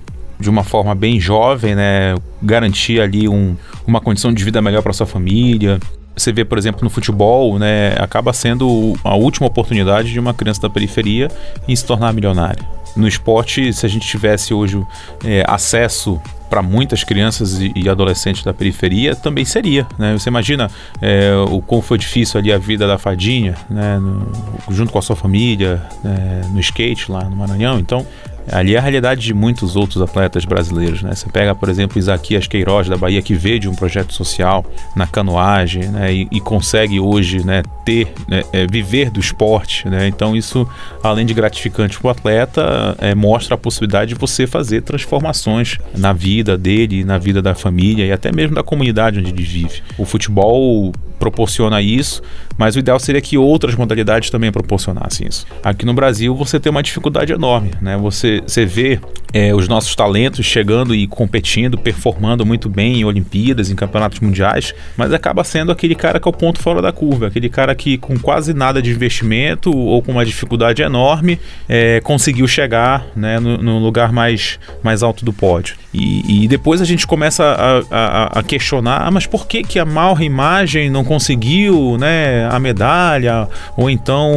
de uma forma bem jovem, né, garantir ali um, uma condição de vida melhor para sua família. Você vê, por exemplo, no futebol, né, acaba sendo a última oportunidade de uma criança da periferia em se tornar milionária. No esporte, se a gente tivesse hoje é, acesso para muitas crianças e, adolescentes da periferia também seria, né? Você imagina é, o como foi difícil ali a vida da fadinha, né? No, junto com a sua família, né? no skate lá no Maranhão. Então, Ali é a realidade de muitos outros atletas brasileiros, né? Você pega, por exemplo, Isaquias Queiroz da Bahia, que veio de um projeto social na canoagem, né? E, e consegue hoje, né, ter, né, é, viver do esporte, né? Então isso, além de gratificante para o atleta, é, mostra a possibilidade de você fazer transformações na vida dele, na vida da família e até mesmo da comunidade onde ele vive. O futebol proporciona isso, mas o ideal seria que outras modalidades também proporcionassem isso. Aqui no Brasil você tem uma dificuldade enorme, né? Você, você vê é, os nossos talentos chegando e competindo, performando muito bem em Olimpíadas, em campeonatos mundiais, mas acaba sendo aquele cara que é o ponto fora da curva, aquele cara que com quase nada de investimento ou com uma dificuldade enorme é, conseguiu chegar né, no, no, lugar mais, mais alto do pódio. E, e depois a gente começa a, a, a, questionar, ah, mas por que, que a Malra Imagem não conseguiu né, a medalha? Ou então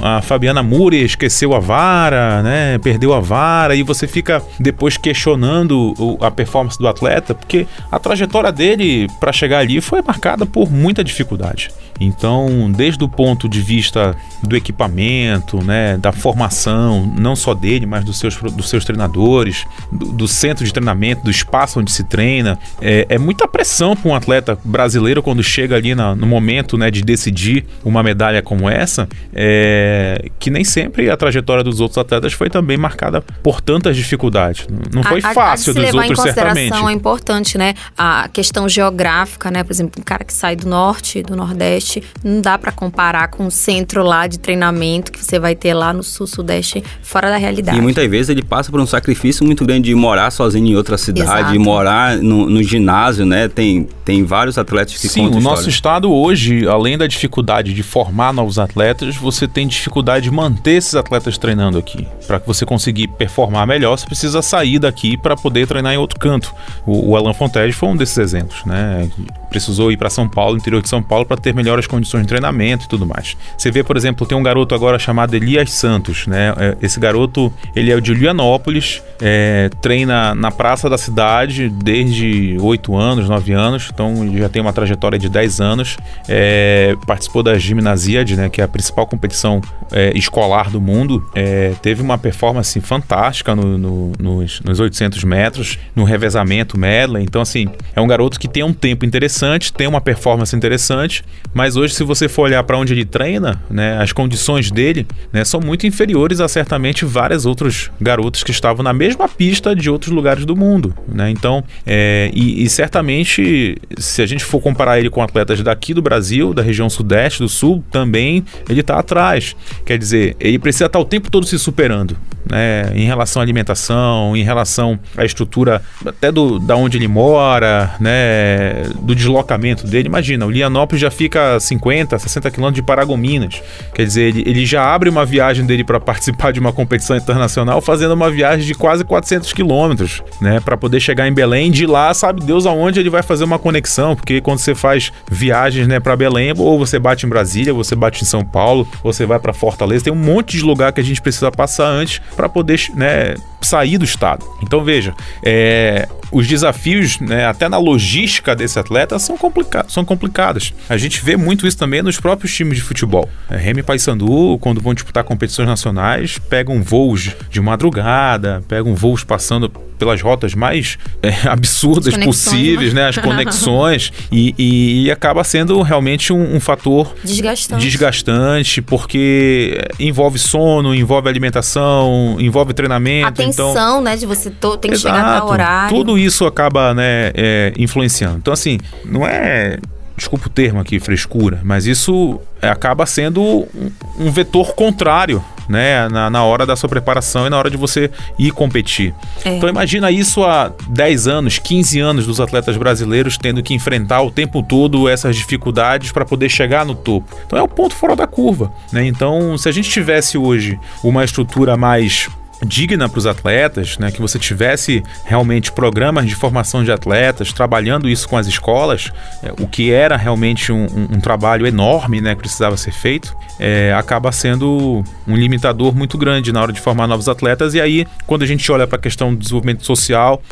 a Fabiana Muri esqueceu a vara, né, perdeu a vara, e você fica depois questionando a performance do atleta, porque a trajetória dele para chegar ali foi marcada por muita dificuldade. Então, desde o ponto de vista do equipamento, né, da formação, não só dele, mas dos seus, dos seus treinadores, do, do centro de treinamento, do espaço onde se treina, é, é muita pressão para um atleta brasileiro quando chega ali na, no momento né, de decidir uma medalha como essa, é, que nem sempre a trajetória dos outros atletas foi também marcada por tantas dificuldades. Não foi a, fácil a, a dos outros, em consideração certamente. é importante, né? A questão geográfica, né? Por exemplo, um cara que sai do norte, do nordeste, não dá para comparar com o centro lá de treinamento que você vai ter lá no sul, sudeste, fora da realidade. E muitas vezes ele passa por um sacrifício muito grande de morar sozinho em outra cidade, Exato. de morar no, no ginásio, né? Tem, tem vários atletas que Sim, o nosso histórias. estado hoje, além da dificuldade de formar novos atletas, você tem dificuldade de manter esses atletas treinando aqui. Para que você conseguir performar melhor, você precisa sair daqui para poder treinar em outro canto. O, o Alan Fontes foi um desses exemplos, né? Precisou ir para São Paulo, interior de São Paulo, para ter melhores condições de treinamento e tudo mais. Você vê, por exemplo, tem um garoto agora chamado Elias Santos, né? É, Esse garoto, ele é de Julianópolis, é, treina na praça da cidade desde 8 anos, 9 anos, então ele já tem uma trajetória de 10 anos. É, participou da Gimnasiade, né? Que é a principal competição é, escolar do mundo. É, teve uma performance fantástica no- no- nos, nos 800 metros, no revezamento medley. Então, assim, é um garoto que tem um tempo interessante, tem uma performance interessante, mas hoje, se você for olhar para onde ele treina, né, as condições dele né, são muito inferiores a certamente vários outros garotos que estavam na mesma pista de outros lugares do mundo. Né? Então, é, e, e certamente, se a gente for comparar ele com atletas daqui do Brasil, da região sudeste, do sul, também ele está atrás. Quer dizer, ele precisa estar o tempo todo se superando. Né, em relação à alimentação, em relação à estrutura até do, da onde ele mora, né, do deslocamento dele. Imagina, o Lianópolis já fica a 50, 60 quilômetros de Paragominas. Quer dizer, ele, ele já abre uma viagem dele para participar de uma competição internacional fazendo uma viagem de quase 400 quilômetros, né, para poder chegar em Belém. De lá, sabe Deus aonde ele vai fazer uma conexão, porque quando você faz viagens, né, para Belém, ou você bate em Brasília, você bate em São Paulo, você vai para Fortaleza, tem um monte de lugar que a gente precisa passar antes para poder, né, sair do estado. Então veja, é, os desafios, né, até na logística desse atleta são complicados, são complicados. A gente vê muito isso também nos próprios times de futebol. É, Remy e Paysandu, quando vão disputar competições nacionais, pegam voos de madrugada, pegam voos passando pelas rotas mais é, absurdas possíveis, né? né, as conexões e, e- e acaba sendo realmente um, um fator Desgastante. desgastante porque envolve sono, envolve alimentação, envolve treinamento. Atenção, então, né? De você to- tem que chegar a tal Exato. horário. Tudo isso acaba né, é, influenciando. Então, assim, não é. Desculpa o termo aqui, frescura, mas isso é, acaba sendo um, um vetor contrário, né? Na, na hora da sua preparação e na hora de você ir competir. É. Então imagina isso há 10 anos, 15 anos dos atletas brasileiros tendo que enfrentar o tempo todo essas dificuldades para poder chegar no topo. Então é o ponto fora da curva, né? Então, se a gente tivesse hoje uma estrutura mais digna para os atletas, né, que você tivesse realmente programas de formação de atletas, trabalhando isso com as escolas, é, o que era realmente um, um- um trabalho enorme, né, que precisava ser feito, é, acaba sendo um limitador muito grande na hora de formar novos atletas. E aí, quando a gente olha para a questão do desenvolvimento social,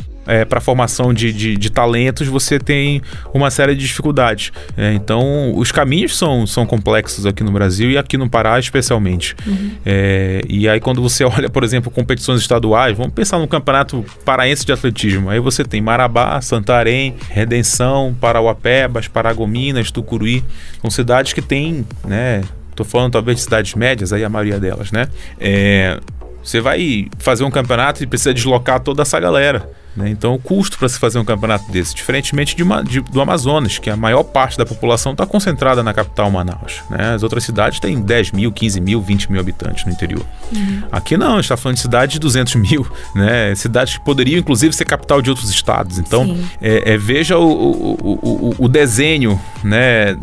para a formação de, de, de talentos, você tem uma série de dificuldades. É, então, os caminhos são, são complexos aqui no Brasil e aqui no Pará, especialmente. É, e aí, quando você olha, por exemplo, competições estaduais, vamos pensar no Campeonato Paraense de Atletismo. Aí você tem Marabá, Santarém, Redenção, Parauapebas, Paragominas, Tucuruí. São cidades que têm, né? Tô falando talvez de cidades médias, aí a maioria delas, né? É, você vai fazer um campeonato e precisa deslocar toda essa galera. Né? Então, o custo para se fazer um campeonato desse, diferentemente de uma- de- do Amazonas, que a maior parte da população está concentrada na capital Manaus. né? As outras cidades têm 10 mil, 15 mil, 20 mil habitantes no interior. Aqui não, a gente está falando de cidades de 200 mil, né? cidades que poderiam, inclusive, ser capital de outros estados. Então, é, é, veja o, o, o, o, desenho né,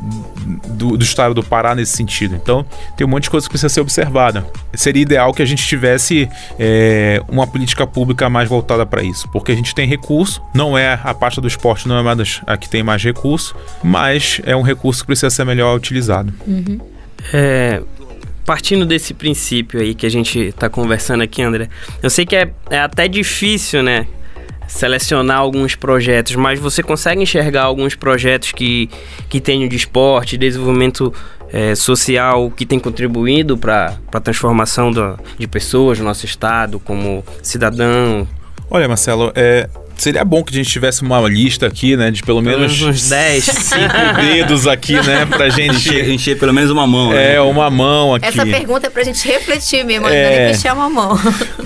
do, do estado do Pará nesse sentido. Então, tem um monte de coisa que precisa ser observada. Seria ideal que a gente tivesse é, uma política pública mais voltada para isso, porque gente tem recurso, não é a pasta do esporte, não é uma das, a que tem mais recurso, mas é um recurso que precisa ser melhor utilizado. É, partindo desse princípio aí que a gente tá conversando aqui, André, eu sei que é, é até difícil, né? selecionar alguns projetos, mas você consegue enxergar alguns projetos que, que tenham de esporte, desenvolvimento é, social, que tem contribuído para a transformação do, de pessoas no nosso estado, como cidadão? Olha, Marcelo, é, seria bom que a gente tivesse uma lista aqui, né? De pelo menos uns 10, 5 dedos aqui, né? Pra gente. Encher, encher pelo menos uma mão. É, né? uma mão aqui. Essa pergunta é pra gente refletir mesmo, É. é... fechar uma mão.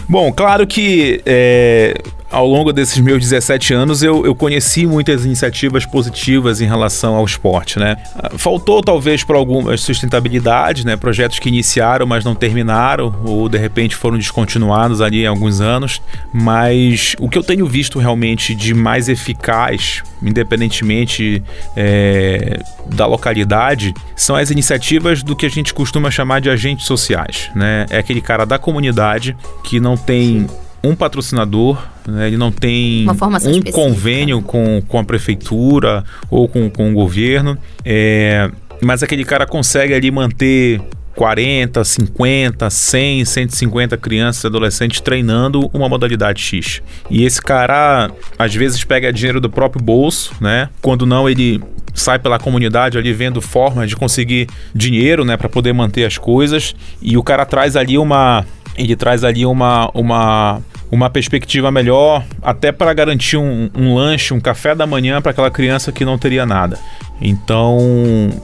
Bom, claro que é, ao longo desses meus 17 anos eu, eu conheci muitas iniciativas positivas em relação ao esporte, né? Ah, Faltou talvez para algumas sustentabilidade, né? Projetos que iniciaram, mas não terminaram, ou de repente foram descontinuados ali em alguns anos. Mas o que eu tenho visto realmente de mais eficaz, independentemente é, da localidade, são as iniciativas do que a gente costuma chamar de agentes sociais, né? É aquele cara da comunidade que não tem um patrocinador, né? ele não tem um específica. convênio com, com a prefeitura ou com, com o governo, é, mas aquele cara consegue ali manter 40, 50, 100, 150 crianças e adolescentes treinando uma modalidade X. E esse cara às vezes pega dinheiro do próprio bolso, né? Quando não, ele sai pela comunidade ali vendo formas de conseguir dinheiro, né, para poder manter as coisas. E o cara traz ali uma ele traz ali uma uma uma perspectiva melhor, até para garantir um, um lanche, um café da manhã para aquela criança que não teria nada. Então,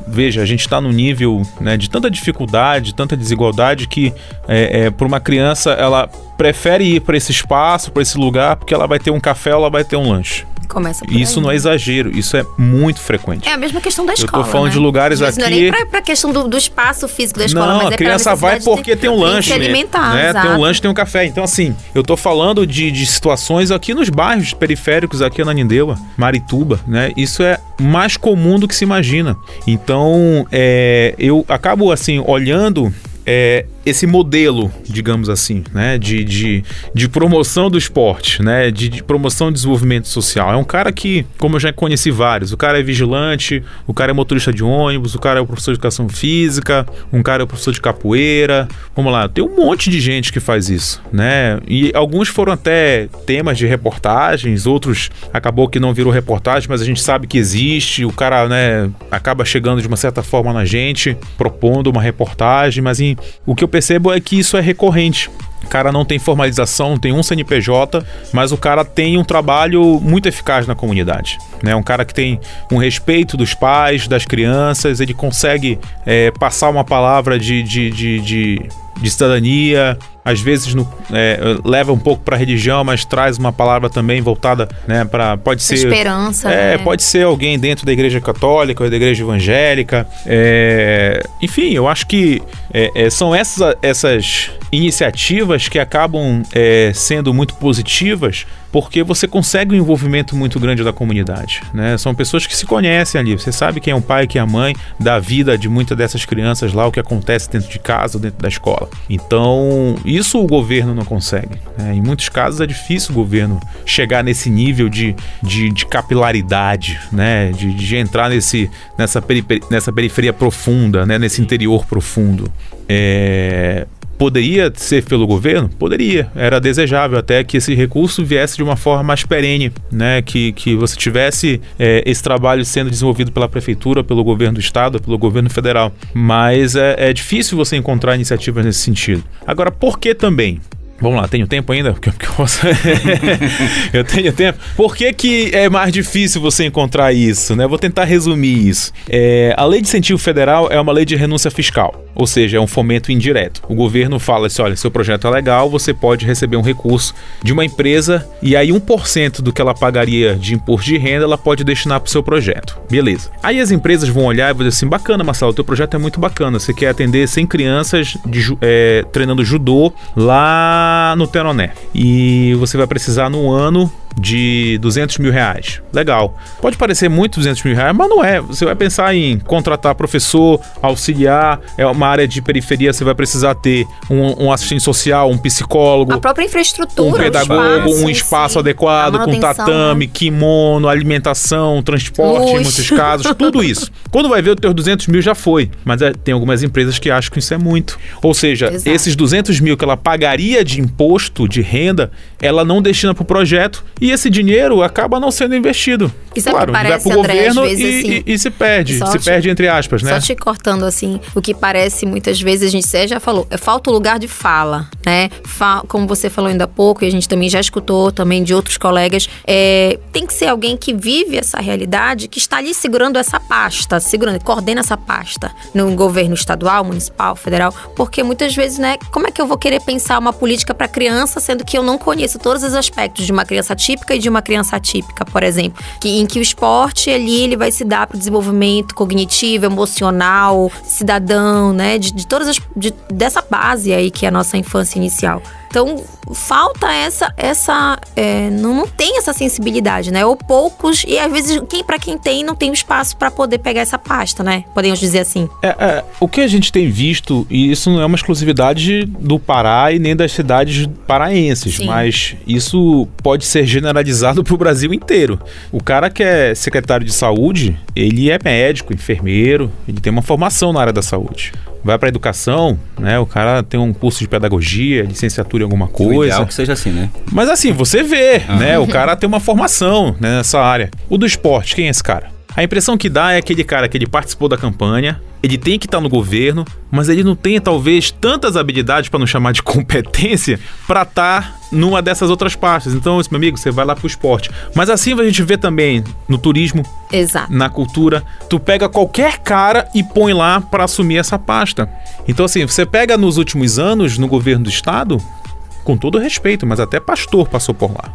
veja, a gente está no nível né, de tanta dificuldade, tanta desigualdade que é, é, para uma criança ela prefere ir para esse espaço, para esse lugar, porque ela vai ter um café ela vai ter um lanche. Começa por isso aí. não é exagero, isso é muito frequente. É a mesma questão da Eu tô escola. falando né? de lugares aqui- Não é nem pra, pra questão do, do espaço físico da escola, não, mas é a criança vai porque de- tem um tem que lanche. alimentar, né? Tem um exato. lanche, tem um café. Então, assim, eu tô falando de, de situações aqui nos bairros periféricos, aqui na Nindeua, Marituba, né? Isso é mais comum do que se imagina. Então, é, eu acabo, assim, olhando é, esse modelo, digamos assim, né, de, de, de promoção do esporte, né, de, de promoção do desenvolvimento social. É um cara que, como eu já conheci vários, o cara é vigilante, o cara é motorista de ônibus, o cara é o professor de educação física, um cara é o professor de capoeira. Vamos lá, tem um monte de gente que faz isso, né? E alguns foram até temas de reportagens, outros acabou que não virou reportagem, mas a gente sabe que existe. O cara, né, acaba chegando de uma certa forma na gente, propondo uma reportagem, mas em, o que eu percebo é que isso é recorrente. O cara não tem formalização, tem um CNPJ, mas o cara tem um trabalho muito eficaz na comunidade. Né? Um cara que tem um respeito dos pais, das crianças, ele consegue é, passar uma palavra de, de, de, de, de cidadania, às vezes no- é, leva um pouco para a religião, mas traz uma palavra também voltada né, para. Pode ser. Esperança, É, né? pode ser alguém dentro da igreja católica ou da igreja evangélica. É, enfim, eu acho que é, é, são essas, essas iniciativas que acabam é, sendo muito positivas porque você consegue um envolvimento muito grande da comunidade. Né? São pessoas que se conhecem ali. Você sabe quem é o pai, quem é a mãe, da vida de muitas dessas crianças lá, o que acontece dentro de casa, dentro da escola. Então, isso o governo não consegue. né? Em muitos casos é difícil o governo chegar nesse nível de, de, de capilaridade, né? de, de entrar nesse, nessa, perife- nessa periferia profunda, né? nesse interior profundo. É, Poderia ser pelo governo? Poderia. Era desejável até que esse recurso viesse de uma forma mais perene, né? Que, que você tivesse é, esse trabalho sendo desenvolvido pela prefeitura, pelo governo do estado, pelo governo federal. Mas é, é difícil você encontrar iniciativas nesse sentido. Agora, por que também? Vamos lá, tenho tempo ainda? Porque, eu, posso... eu tenho tempo. Por que, que é mais difícil você encontrar isso? Né? Vou tentar resumir isso. É, a lei de incentivo federal é uma lei de renúncia fiscal, ou seja, é um fomento indireto. O governo fala assim: olha, seu projeto é legal, você pode receber um recurso de uma empresa e aí 1% do que ela pagaria de imposto de renda ela pode destinar para o seu projeto. Beleza. Aí as empresas vão olhar e vão dizer assim: bacana, Marcelo, teu projeto é muito bacana. Você quer atender 100 crianças de é, treinando judô lá no Teroné. E você vai precisar no ano de 200 mil reais. Legal. Pode parecer muito 200 mil reais, mas não é. Você vai pensar em contratar professor, auxiliar, é uma área de periferia, você vai precisar ter um, um assistente social, um psicólogo, A própria infraestrutura, um o pedagogo, espaço um em espaço si, adequado, com manutenção, tatame, né? kimono, alimentação, transporte, em Luz. muitos casos, tudo isso. Quando vai ver, os teus 200 mil já foi. Mas é, tem algumas empresas que acham que isso é muito. Ou seja, esses 200 mil que ela pagaria de imposto, de renda, ela não destina para o projeto e E esse dinheiro acaba não sendo investido. Isso é o claro, que vai parece, pro André, governo vezes, e, assim. e- e se perde. Só Se te- perde entre aspas, né? Só te cortando assim, o que parece muitas vezes, a gente já falou, é falta o lugar de fala, né? Fa- como você falou ainda há pouco, e a gente também já escutou também de outros colegas, é, tem que ser alguém que vive essa realidade, que está ali segurando essa pasta, segurando, coordena essa pasta no governo estadual, municipal, federal, porque muitas vezes, né, como é que eu vou querer pensar uma política para criança, sendo que eu não conheço todos os aspectos de uma criança típica e de uma criança atípica, por exemplo, que, em que o esporte ali ele vai se dar para o desenvolvimento cognitivo, emocional, cidadão, né, de, de todas as de- dessa base aí que é a nossa infância inicial. Então falta essa essa é, não, não tem essa sensibilidade, né? Ou poucos e às vezes quem para quem tem não tem o espaço para poder pegar essa pasta, né? Podemos dizer assim. É, é, o que a gente tem visto, e isso não é uma exclusividade do Pará e nem das cidades paraenses, Sim. mas isso pode ser generalizado para o Brasil inteiro. O cara que é secretário de saúde, ele é médico, enfermeiro, ele tem uma formação na área da saúde. Vai para educação, né? O cara tem um curso de pedagogia, licenciatura em alguma O coisa. ideal que seja assim, né? Mas assim, você vê, né? O cara tem uma formação né, nessa área. O do esporte, quem é esse cara? A impressão que dá é aquele cara que ele participou da campanha, ele tem que estar no governo, mas ele não tem talvez tantas habilidades para não chamar de competência para estar numa dessas outras pastas. Então, esse meu amigo, você vai lá pro esporte. Mas assim a gente vê também no turismo, Exato. na cultura, tu pega qualquer cara e põe lá para assumir essa pasta. Então assim, você pega nos últimos anos no governo do estado, com todo respeito, mas até pastor passou por lá.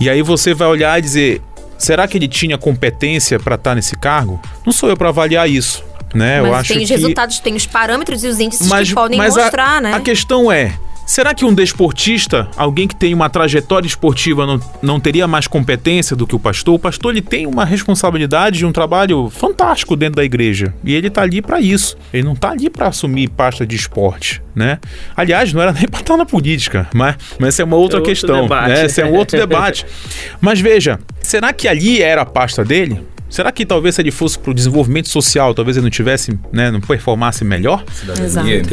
E aí você vai olhar e dizer, será que ele tinha competência para estar nesse cargo? Não sou eu para avaliar isso, né? eu Mas acho tem os que resultados, tem os parâmetros e os índices mas, que podem mas a- mostrar, né? A questão é, será que um desportista, alguém que tem uma trajetória esportiva, não, não teria mais competência do que o pastor? O pastor ele tem uma responsabilidade e um trabalho fantástico dentro da igreja. E ele tá ali para isso. Ele não tá ali para assumir pasta de esporte, né? Aliás, não era nem para estar na política, mas, mas essa é uma outra É questão, debate. né? Esse é um outro debate. Mas veja, será que ali era a pasta dele? Será que talvez se ele fosse para o desenvolvimento social, talvez ele não tivesse, né, não performasse melhor?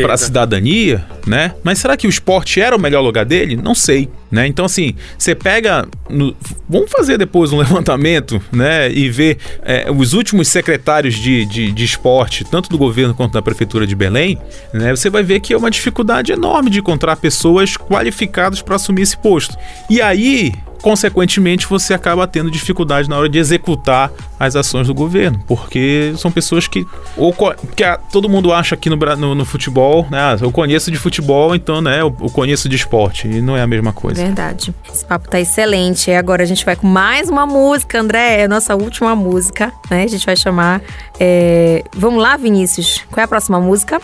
Para a cidadania, né? Mas será que o esporte era o melhor lugar dele? Não sei, né? Então assim, você pega, no- vamos fazer depois um levantamento, né? E ver é, os últimos secretários de, de, de esporte, tanto do governo quanto da prefeitura de Belém, né? Você vai ver que é uma dificuldade enorme de encontrar pessoas qualificadas para assumir esse posto. E aí consequentemente você acaba tendo dificuldade na hora de executar as ações do governo, porque são pessoas que ou que a- todo mundo acha aqui no, no, no futebol, né? ah, Eu conheço de futebol, então, né? Eu, eu conheço de esporte e não é a mesma coisa. Verdade. Esse papo tá excelente. E agora a gente vai com mais uma música, André. É a nossa última música, né? A gente vai chamar. é, Vamos lá, Vinícius. Qual é a próxima música?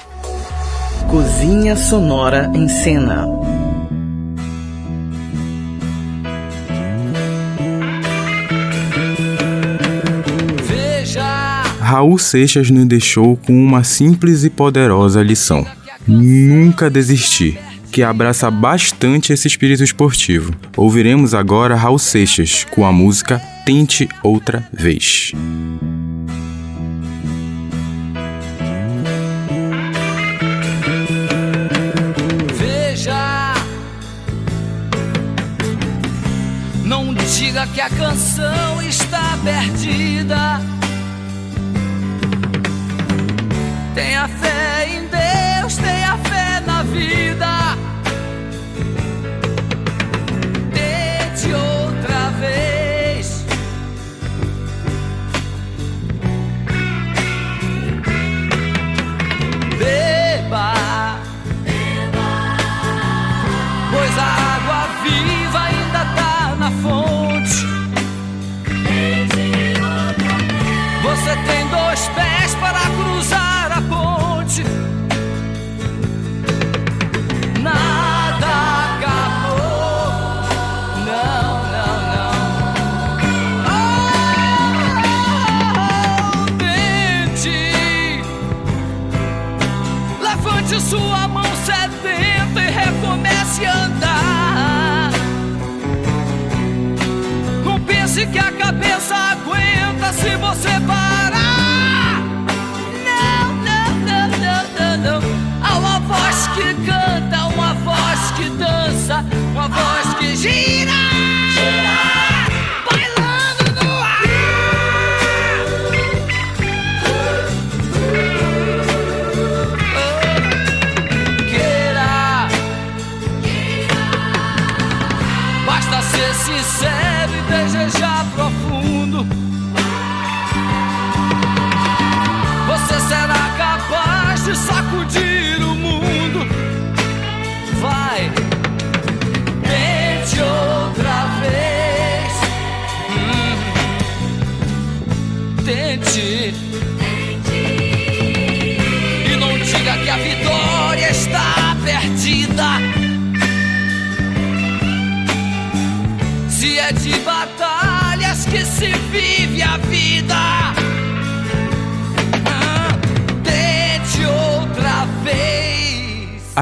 Cozinha Sonora em Cena. Raul Seixas nos deixou com uma simples e poderosa lição: nunca desistir, que abraça bastante esse espírito esportivo. Ouviremos agora Raul Seixas com a música Tente Outra Vez. Veja, não diga que a canção está perdida. Tenha fé em Deus, tenha fé na vida.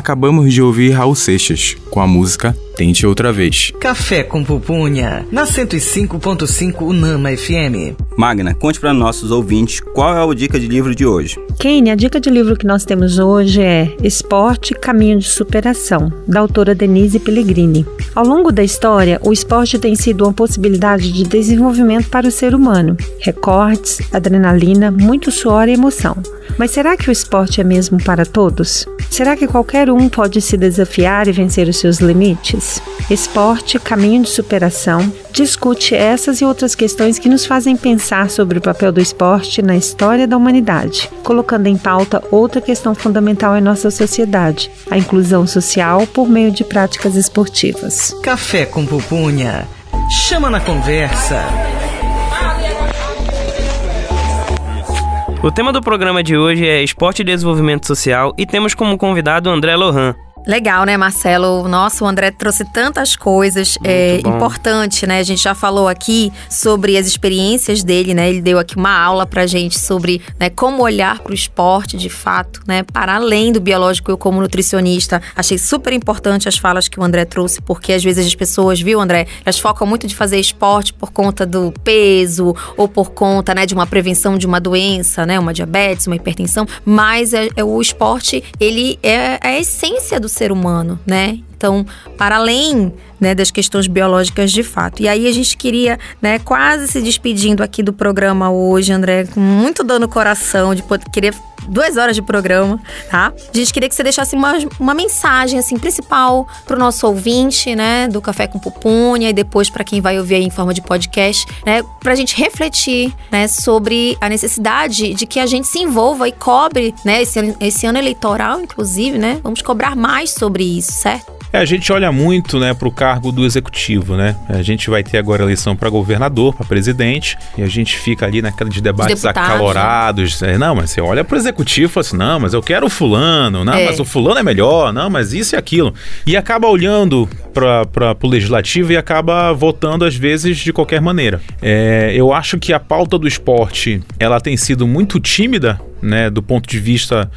Acabamos de ouvir Raul Seixas com a música Tente Outra Vez. Café com Pupunha, na 105.5 Unama FM. Magna, conte para nossos ouvintes qual é a dica de livro de hoje. Kane, a dica de livro que nós temos hoje é Esporte Caminho de Superação, da autora Denise Pellegrini. Ao longo da história, o esporte tem sido uma possibilidade de desenvolvimento para o ser humano. Recortes, adrenalina, muito suor e emoção. Mas será que o esporte é mesmo para todos? Será que qualquer um pode se desafiar e vencer os seus limites? Esporte Caminho de Superação discute essas e outras questões que nos fazem pensar sobre o papel do esporte na história da humanidade, colocando em pauta outra questão fundamental em nossa sociedade, a inclusão social por meio de práticas esportivas. Café com Pupunha, chama na conversa. O tema do programa de hoje é Esporte e Desenvolvimento Social e temos como convidado André Lohan. Legal, né, Marcelo? Nossa, o André trouxe tantas coisas. é bom. importante, né? A gente já falou aqui sobre as experiências dele, né? Ele deu aqui uma aula pra gente sobre né, como olhar pro esporte de fato, né? Para além do biológico, eu como nutricionista, achei super importante as falas que o André trouxe, porque às vezes as pessoas, viu, André? Elas focam muito de fazer esporte por conta do peso ou por conta, né, de uma prevenção de uma doença, né? Uma diabetes, uma hipertensão. Mas é, é o esporte, ele é a essência do ser humano, né? Então, para além né, das questões biológicas de fato. E aí a gente queria, né, quase se despedindo aqui do programa hoje, André, com muito dor no coração de poder querer duas horas de programa, tá? A gente queria que você deixasse uma, uma mensagem, assim, principal pro nosso ouvinte, né, do Café com Pupunha e depois para quem vai ouvir aí em forma de podcast, né, pra gente refletir, né, sobre a necessidade de que a gente se envolva e cobre, né, esse, esse ano eleitoral, inclusive, né, vamos cobrar mais sobre isso, certo? É, a gente olha muito, né, para o cargo do executivo, né? A gente vai ter agora eleição para governador, para presidente, e a gente fica ali naqueles debates deputados, acalorados. É, não, mas você olha para o executivo e fala assim, não, mas eu quero o fulano, não, É. mas o fulano é melhor, não, mas isso e aquilo. E acaba olhando para o legislativo e acaba votando às vezes de qualquer maneira. É, eu acho que a pauta do esporte ela tem sido muito tímida né, do ponto de vista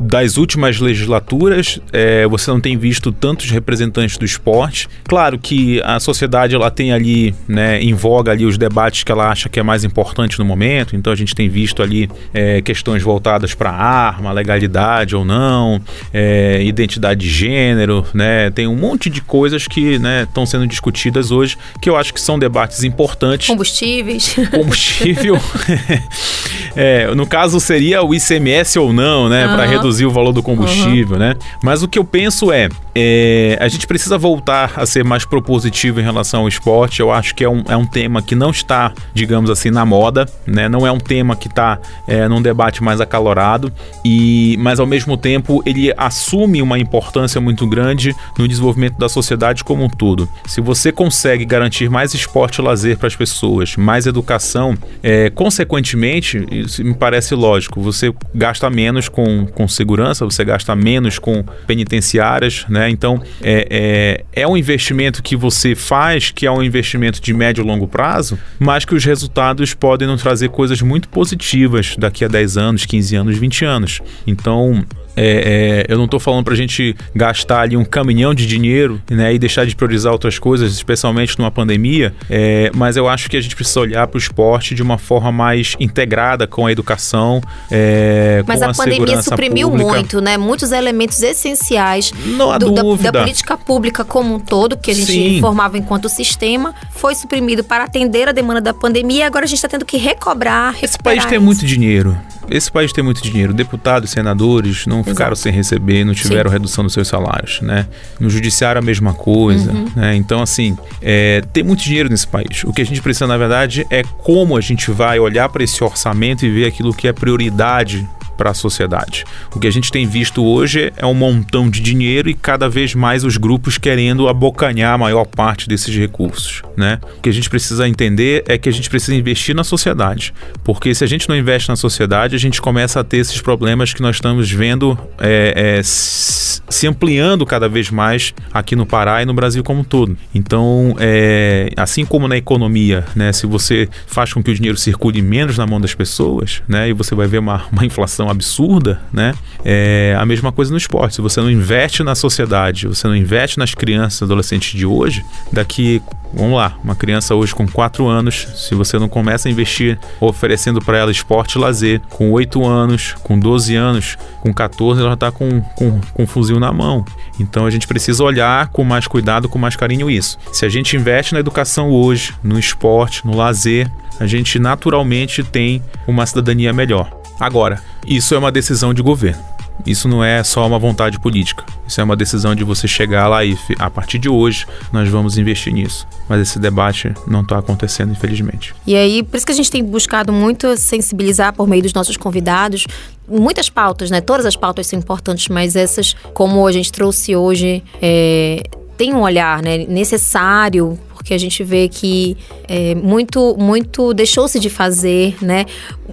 das últimas legislaturas, é, você não tem visto tantos representantes do esporte. Claro que a sociedade ela tem ali, né, em voga ali os debates que ela acha que é mais importante no momento. Então a gente tem visto ali é, questões voltadas para arma, legalidade ou não, é, identidade de gênero, né, tem um monte de coisas que né, estão sendo discutidas hoje que eu acho que são debates importantes Combustíveis. combustível. É, no caso seria o ICMS ou não, né, para reduzir o valor do combustível, né? Mas o que eu penso é, é, a gente precisa voltar a ser mais propositivo em relação ao esporte. Eu acho que é um, é um tema que não está, digamos assim, na moda, né? Não é um tema que está é, num debate mais acalorado e, mas ao mesmo tempo ele assume uma importância muito grande no desenvolvimento da sociedade como um todo. Se você consegue garantir mais esporte e lazer para as pessoas, mais educação, é, consequentemente, isso me parece lógico, você gasta menos com, com segurança, você gasta menos com penitenciárias, né? Então, é, é, é um investimento que você faz, que é um investimento de médio e longo prazo, mas que os resultados podem nos trazer coisas muito positivas daqui a 10 anos, 15 anos, 20 anos. Então, é, é, eu não estou falando para a gente gastar ali um caminhão de dinheiro né, e deixar de priorizar outras coisas, especialmente numa pandemia, é, mas eu acho que a gente precisa olhar para o esporte de uma forma mais integrada com a educação, é, Mas com a, a pandemia suprimiu pública. muito, né? Muitos elementos essenciais do- da, da política pública como um todo, que a gente Sim. formava enquanto sistema, foi suprimido para atender a demanda da pandemia e agora a gente está tendo que recobrar, Esse país tem isso. muito dinheiro. Esse país tem muito dinheiro. Deputados, senadores não ficaram sem receber, não tiveram redução dos seus salários, né? No judiciário a mesma coisa, Uhum. né? Então, assim, é, tem muito dinheiro nesse país. O que a gente precisa, na verdade, é como a gente vai olhar para esse orçamento e ver aquilo que é prioridade para a sociedade. O que a gente tem visto hoje é um montão de dinheiro e cada vez mais os grupos querendo abocanhar a maior parte desses recursos, né? O que a gente precisa entender é que a gente precisa investir na sociedade, porque se a gente não investe na sociedade, a gente começa a ter esses problemas que nós estamos vendo é, é, se ampliando cada vez mais aqui no Pará e no Brasil como um todo. Então, é, assim como na economia, né, se você faz com que o dinheiro circule menos na mão das pessoas, né, e você vai ver uma, uma inflação absurda, né, é a mesma coisa no esporte. Se você não investe na sociedade, você não investe nas crianças, adolescentes de hoje, daqui Vamos lá, uma criança hoje com 4 anos, se você não começa a investir oferecendo para ela esporte e lazer, com 8 anos, com 12 anos, com 14, ela já está com, com, com um fuzil na mão. Então a gente precisa olhar com mais cuidado, com mais carinho isso. Se a gente investe na educação hoje, no esporte, no lazer, a gente naturalmente tem uma cidadania melhor. Agora, isso é uma decisão de governo. Isso não é só uma vontade política. Isso é uma decisão de você chegar lá e, a partir de hoje, nós vamos investir nisso. Mas esse debate não está acontecendo, infelizmente. E aí, por isso que a gente tem buscado muito sensibilizar por meio dos nossos convidados. Muitas pautas, né? Todas as pautas são importantes, mas essas, como a gente trouxe hoje, é, tem um olhar né, necessário porque a gente vê que é, muito, muito deixou-se de fazer, né?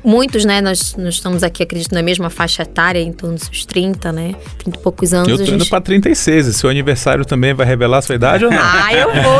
Muitos, né? Nós, nós estamos aqui, acredito, na mesma faixa etária, em torno dos 30, né? 30 e poucos anos. Eu tô gente... indo pra 36. E seu aniversário também vai revelar a sua idade ou não? Ah, eu vou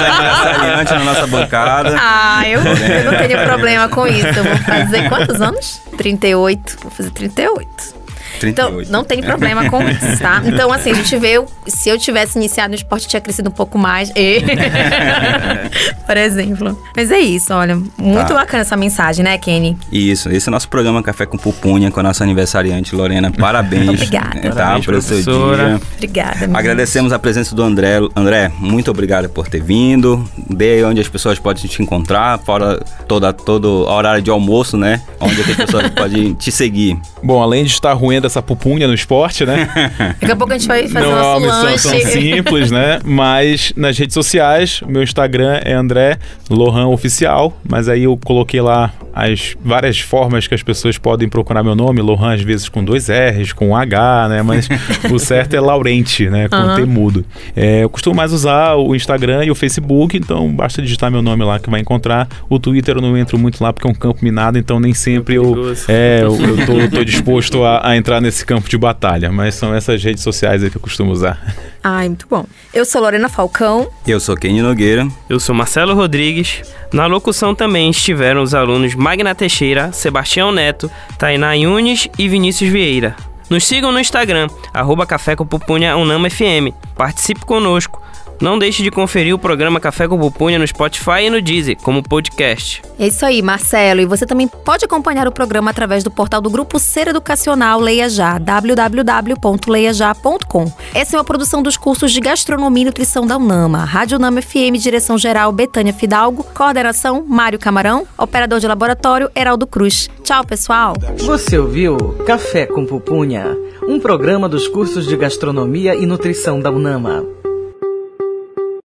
Aniversariante na nossa bancada. Ah, eu, eu não tenho problema com isso. Eu vou fazer quantos anos? 38. Vou fazer 38. 38. Então, não tem problema com isso, tá? Então, assim, a gente vê, se eu tivesse iniciado no esporte, tinha crescido um pouco mais. E... Por exemplo. Mas é isso, olha. Muito Tá. bacana essa mensagem, né, Kenny? Isso, esse é o nosso programa Café com Pupunha com a nossa aniversariante Lorena. Parabéns. Obrigada. eh, Tá, Parabéns, seu professora. dia. Obrigada. meninas. Agradecemos a presença do André. André, muito obrigado por ter vindo. Dê aí onde as pessoas podem te encontrar, fora toda, todo horário de almoço, né? Onde é as pessoas podem te seguir. Bom, além de estar ruendo essa pupunha no esporte, né? Daqui a pouco a gente vai fazer não é nosso uma missão lanche. tão simples, né? Mas nas redes sociais, meu Instagram é André Lohan Oficial, mas aí eu coloquei lá as várias formas que as pessoas podem procurar meu nome, Lohan às vezes com dois R's, com um H, né? Mas o certo é Laurente, né? Com Aham. T mudo. É, eu costumo mais usar o Instagram e o Facebook, então basta digitar meu nome lá que vai encontrar. O Twitter eu não entro muito lá porque é um campo minado, então nem sempre eu, é, eu, eu tô, tô disposto a, a entrar nesse campo de batalha, mas são essas redes sociais aí que eu costumo usar. Ai, muito bom. Eu sou Lorena Falcão. Eu sou Kenny Nogueira. Eu sou Marcelo Rodrigues. Na locução também estiveram os alunos Magna Teixeira, Sebastião Neto, Tainá Yunes e Vinícius Vieira. Nos sigam no Instagram, arroba Café com Pupunha Unama FM. Participe conosco. Não deixe de conferir o programa Café com Pupunha no Spotify e no Deezer, como podcast. É isso aí, Marcelo. E você também pode acompanhar o programa através do portal do Grupo Ser Educacional Leia Já, www.leiajá.com. Essa é uma produção dos cursos de Gastronomia e Nutrição da UNAMA. Rádio UNAMA FM, direção geral Betânia Fidalgo, coordenação Mário Camarão, operador de laboratório Heraldo Cruz. Tchau, pessoal. Você ouviu Café com Pupunha, um programa dos cursos de Gastronomia e Nutrição da UNAMA.